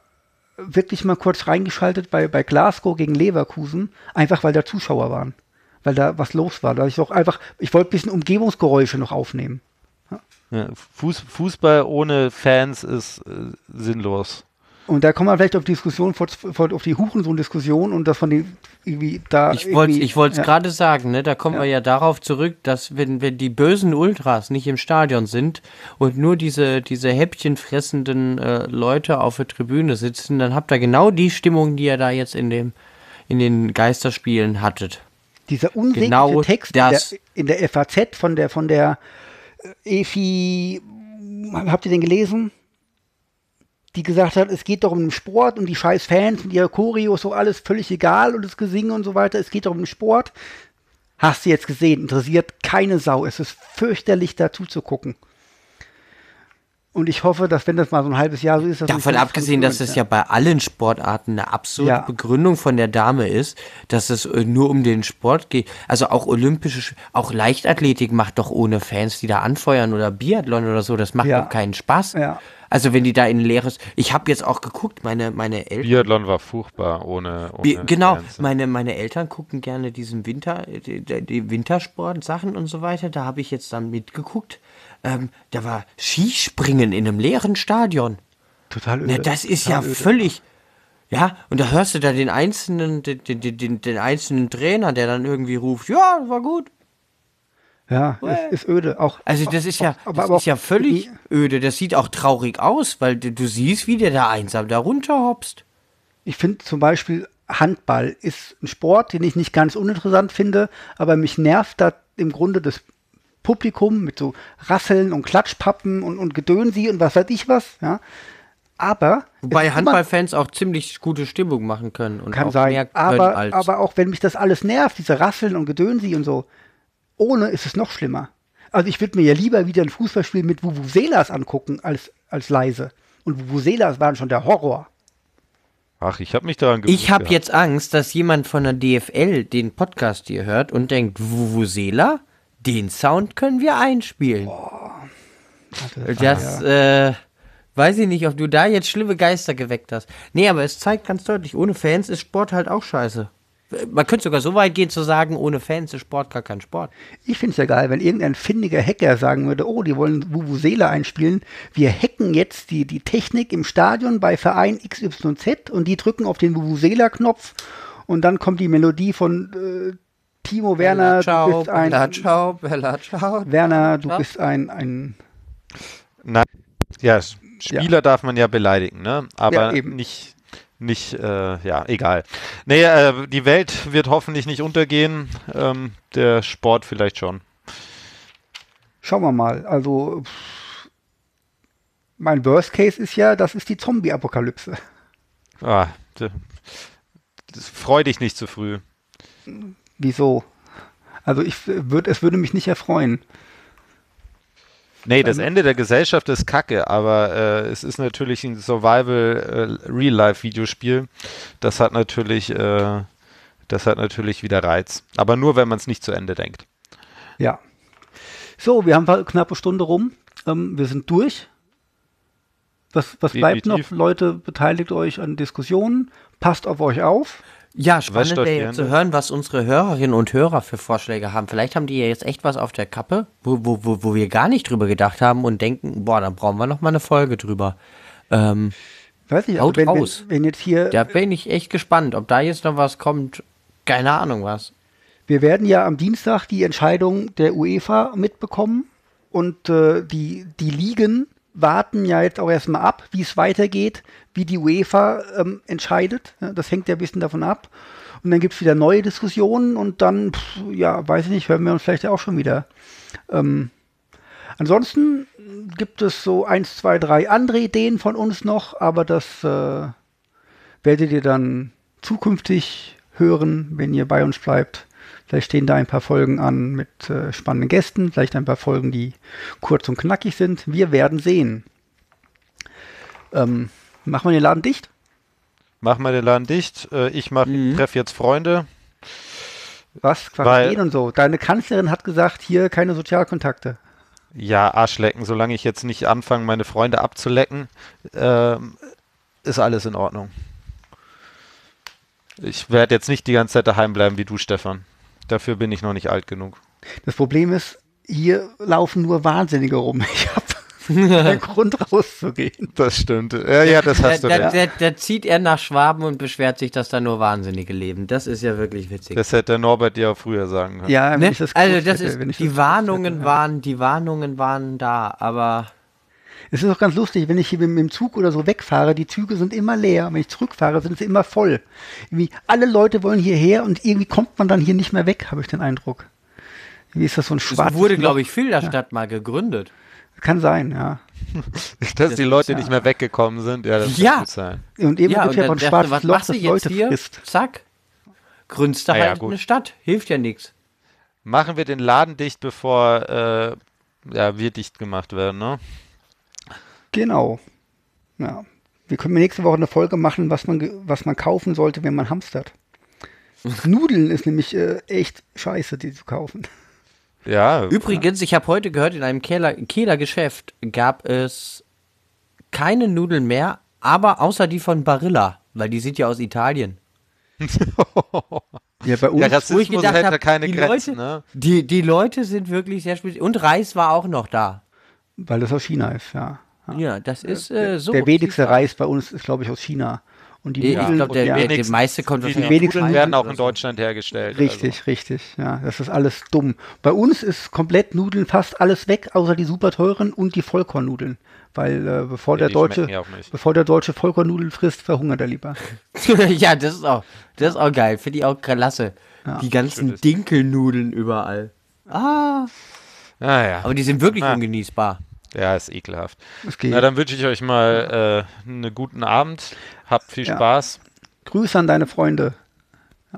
wirklich mal kurz reingeschaltet bei, bei Glasgow gegen Leverkusen, einfach weil da Zuschauer waren. Weil da was los war. Da ich auch einfach, ich wollte ein bisschen Umgebungsgeräusche noch aufnehmen. Ja, Fuß, Fußball ohne Fans ist äh, sinnlos. Und da kommen wir vielleicht auf die Diskussion, auf die Hurensohn-Diskussion und das von den irgendwie da. Ich wollte irgendwie- ich wollte es ja. gerade sagen, ne? da kommen Ja. wir ja darauf zurück, dass wenn, wenn die bösen Ultras nicht im Stadion sind und nur diese, diese häppchenfressenden äh, Leute auf der Tribüne sitzen, dann habt ihr genau die Stimmung, die ihr da jetzt in, dem, in den Geisterspielen hattet. Dieser unsägliche Genau Text das. in der, in der FAZ von der von der äh, Efi, habt ihr den gelesen? Die gesagt hat, es geht doch um den Sport und die scheiß Fans und ihre Choreos, so alles völlig egal und das Gesinge und so weiter. Es geht doch um den Sport. Hast du jetzt gesehen, interessiert keine Sau. Es ist fürchterlich dazu zu gucken. Und ich hoffe, dass wenn das mal so ein halbes Jahr so ist, dass Davon das abgesehen, dass es ja bei allen Sportarten eine absurde Ja. Begründung von der Dame ist, dass es äh, nur um den Sport geht. Also auch olympische, Sch- auch Leichtathletik macht doch ohne Fans, die da anfeuern oder Biathlon oder so, das macht Ja. doch keinen Spaß. Ja. Also wenn die da in leeres, ich habe jetzt auch geguckt, meine meine Eltern, Biathlon war furchtbar ohne. ohne Bi- genau, Fans. meine meine Eltern gucken gerne diesen Winter, die, die die Wintersport-Sachen und so weiter. Da habe ich jetzt dann mitgeguckt. Ähm, da war Skispringen in einem leeren Stadion. Total öde. Ne, das ist ja Total öde. völlig. Ja, und da hörst du da den einzelnen, den, den, den, den einzelnen Trainer, der dann irgendwie ruft, ja, war gut. Ja, es ist öde. Auch, Also das ist ja, auch- aber- das aber ist ja völlig öde. Das sieht auch traurig aus, weil du, du siehst, wie der da einsam da runterhopst. Ich finde zum Beispiel Handball ist ein Sport, den ich nicht ganz uninteressant finde, aber mich nervt da im Grunde das Publikum mit so Rasseln und Klatschpappen und, und Gedönsi und was weiß ich was, ja. Aber Wobei Handballfans auch ziemlich gute Stimmung machen können und kann auch sein, mehr können aber, als aber auch wenn mich das alles nervt, diese Rasseln und Gedönsi und so, ohne ist es noch schlimmer. Also ich würde mir ja lieber wieder ein Fußballspiel mit Vuvuzelas angucken als, als leise. Und Vuvuzelas waren schon der Horror. Ach, ich habe mich daran gewöhnt. Ich habe jetzt Angst, dass jemand von der DFL den Podcast hier hört und denkt, Vuvuzela, den Sound können wir einspielen. Das, äh, weiß ich nicht, ob du da jetzt schlimme Geister geweckt hast. Nee, aber es zeigt ganz deutlich, ohne Fans ist Sport halt auch scheiße. Man könnte sogar so weit gehen zu sagen, ohne Fans ist Sport gar kein Sport. Ich finde es ja geil, wenn irgendein findiger Hacker sagen würde, oh, die wollen Vuvuzela einspielen. Wir hacken jetzt die, die Technik im Stadion bei Verein XYZ und die drücken auf den Vuvuzela-Knopf und dann kommt die Melodie von äh, Timo Werner, ciao, du bist ein Bella, ciao, Bella, ciao. Werner, du Ciao. bist ein, ein Nein, ja, Spieler darf man ja beleidigen, ne? Aber Ja, eben. nicht, nicht, äh, ja, egal. Nee, äh, die Welt wird hoffentlich nicht untergehen, ähm, der Sport vielleicht schon. Schauen wir mal. Also, pff, mein Worst Case ist ja, das ist die Zombie-Apokalypse. Ah, freu dich nicht zu früh. Wieso? Also, ich würde, es würde mich nicht erfreuen. Nee, das Ende der Gesellschaft ist kacke, aber äh, es ist natürlich ein Survival äh. Das hat natürlich, äh, das hat natürlich wieder Reiz. Aber nur, wenn man es nicht zu Ende denkt. Ja. So, wir haben eine knappe Stunde rum. Ähm, wir sind durch. Was, was bleibt noch? Leute, beteiligt euch an Diskussionen. Passt auf euch auf. Ja, spannend wäre jetzt zu hören, was unsere Hörerinnen und Hörer für Vorschläge haben. Vielleicht haben die ja jetzt echt was auf der Kappe, wo, wo, wo, wo wir gar nicht drüber gedacht haben und denken, boah, da brauchen wir noch mal eine Folge drüber. Ähm, Weiß ich, Haut wenn, wenn, raus. wenn jetzt hier, da bin ich echt gespannt, ob da jetzt noch was kommt. Keine Ahnung was. wir werden ja am Dienstag die Entscheidung der UEFA mitbekommen und äh, die, die Ligen warten ja jetzt auch erstmal ab, wie es weitergeht, wie die UEFA ähm, entscheidet. Das hängt ja ein bisschen davon ab. Und dann gibt es wieder neue Diskussionen und dann, pff, ja, weiß ich nicht, hören wir uns vielleicht auch schon wieder. Ähm, ansonsten gibt es so eins, zwei, drei andere Ideen von uns noch, aber das äh, werdet ihr dann zukünftig hören, wenn ihr bei uns bleibt. Vielleicht stehen da ein paar Folgen an mit äh, spannenden Gästen, vielleicht ein paar Folgen, die kurz und knackig sind. Wir werden sehen. Ähm, machen wir den Laden dicht? Mach mal den Laden dicht. Äh, ich mach, Mhm. treff jetzt Freunde. Was? Quarantäne und so. Deine Kanzlerin hat gesagt, hier keine Sozialkontakte. Ja, Arschlecken. Solange ich jetzt nicht anfange, meine Freunde abzulecken, ähm, ist alles in Ordnung. Ich werde jetzt nicht die ganze Zeit daheim bleiben wie du, Stefan. Dafür bin ich noch nicht alt genug. Das Problem ist, hier laufen nur Wahnsinnige rum. Ich habe keinen Grund rauszugehen. Das stimmt. Ja, ja, das Da, hast du da, recht. da, da zieht er nach Schwaben und beschwert sich, dass da nur Wahnsinnige leben. Das ist ja wirklich witzig. Das hätte der Norbert auch früher sagen können. Ja, Ne? das Also das hätte, ist, die das Warnungen hätte, waren, die Warnungen waren da, aber Es ist auch ganz lustig, wenn ich hier mit dem Zug oder so wegfahre, die Züge sind immer leer. Wenn ich zurückfahre, sind sie immer voll. Irgendwie alle Leute wollen hierher und irgendwie kommt man dann hier nicht mehr weg, habe ich den Eindruck. Wie ist das so ein es schwarzes wurde, Loch? glaube ich, Filderstadt mal gegründet. Kann sein, ja. Dass die Leute ja- nicht mehr weggekommen sind, ja, das Ja. kann gut sein. Und eben Ja, gibt und ja von schwarzes was Loch, machst du das jetzt Leute hier? frisst. Zack. Grünst da Ah ja, halt gut. eine Stadt. Hilft ja nichts. Machen wir den Laden dicht, bevor äh, ja, wir dicht gemacht werden, ne? Genau. Ja. Wir können nächste Woche eine Folge machen, was man, was man kaufen sollte, wenn man hamstert. Nudeln ist nämlich äh, echt scheiße, die zu kaufen. Ja. Übrigens, ich habe heute gehört, in einem Kehler, Kehler Geschäft gab es keine Nudeln mehr, aber außer die von Barilla, weil die sind ja aus Italien. Ja, bei uns. Ja, Wo ich Rassismus gedacht hätte habe, keine die, Grenzen, Leute, ne? die, die Leute sind wirklich sehr speziell. Und Reis war auch noch da. weil das aus China ist, ja. Ja, das ist äh, so. der wenigste Reis bei uns ist, glaube ich, aus China. Und die Ich Nudeln, der, ja, der, meiste kommt Die, die wenigsten werden auch in. Deutschland hergestellt. richtig, richtig. Ja, das ist alles dumm. Bei uns ist komplett Nudeln fast alles weg, außer die super teuren und die Vollkornnudeln. Weil äh, bevor Ja, der Deutsche, ja bevor der Deutsche Vollkornnudeln frisst, verhungert er lieber. ja, das ist auch, das ist auch geil. Finde ich auch klasse. die ganzen Dinkelnudeln überall. Ah, Also. Ah, ja. aber die sind wirklich Ah. ungenießbar. Ja, ist ekelhaft. Na, dann wünsche ich euch mal äh, einen guten Abend. Habt viel Ja. Spaß. Grüße an deine Freunde.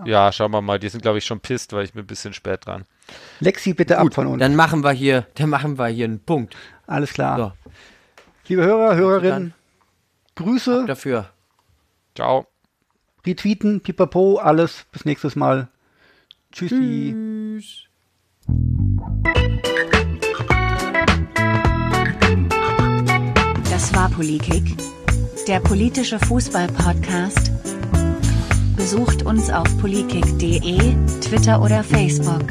Ja, schauen wir mal. Die sind, glaube ich, schon pisst, weil ich bin ein bisschen spät dran. Lexi, bitte ab von uns. Dann machen wir hier, dann machen wir hier einen Punkt Alles klar. So. Liebe Hörer, Hörerinnen, Grüße. dafür. Ciao. retweeten, pipapo, alles. Bis nächstes Mal. Tschüssi. Tschüss. Das war Politik, der politische Fußball-Podcast. Besucht uns auf polikik.de, Twitter oder Facebook.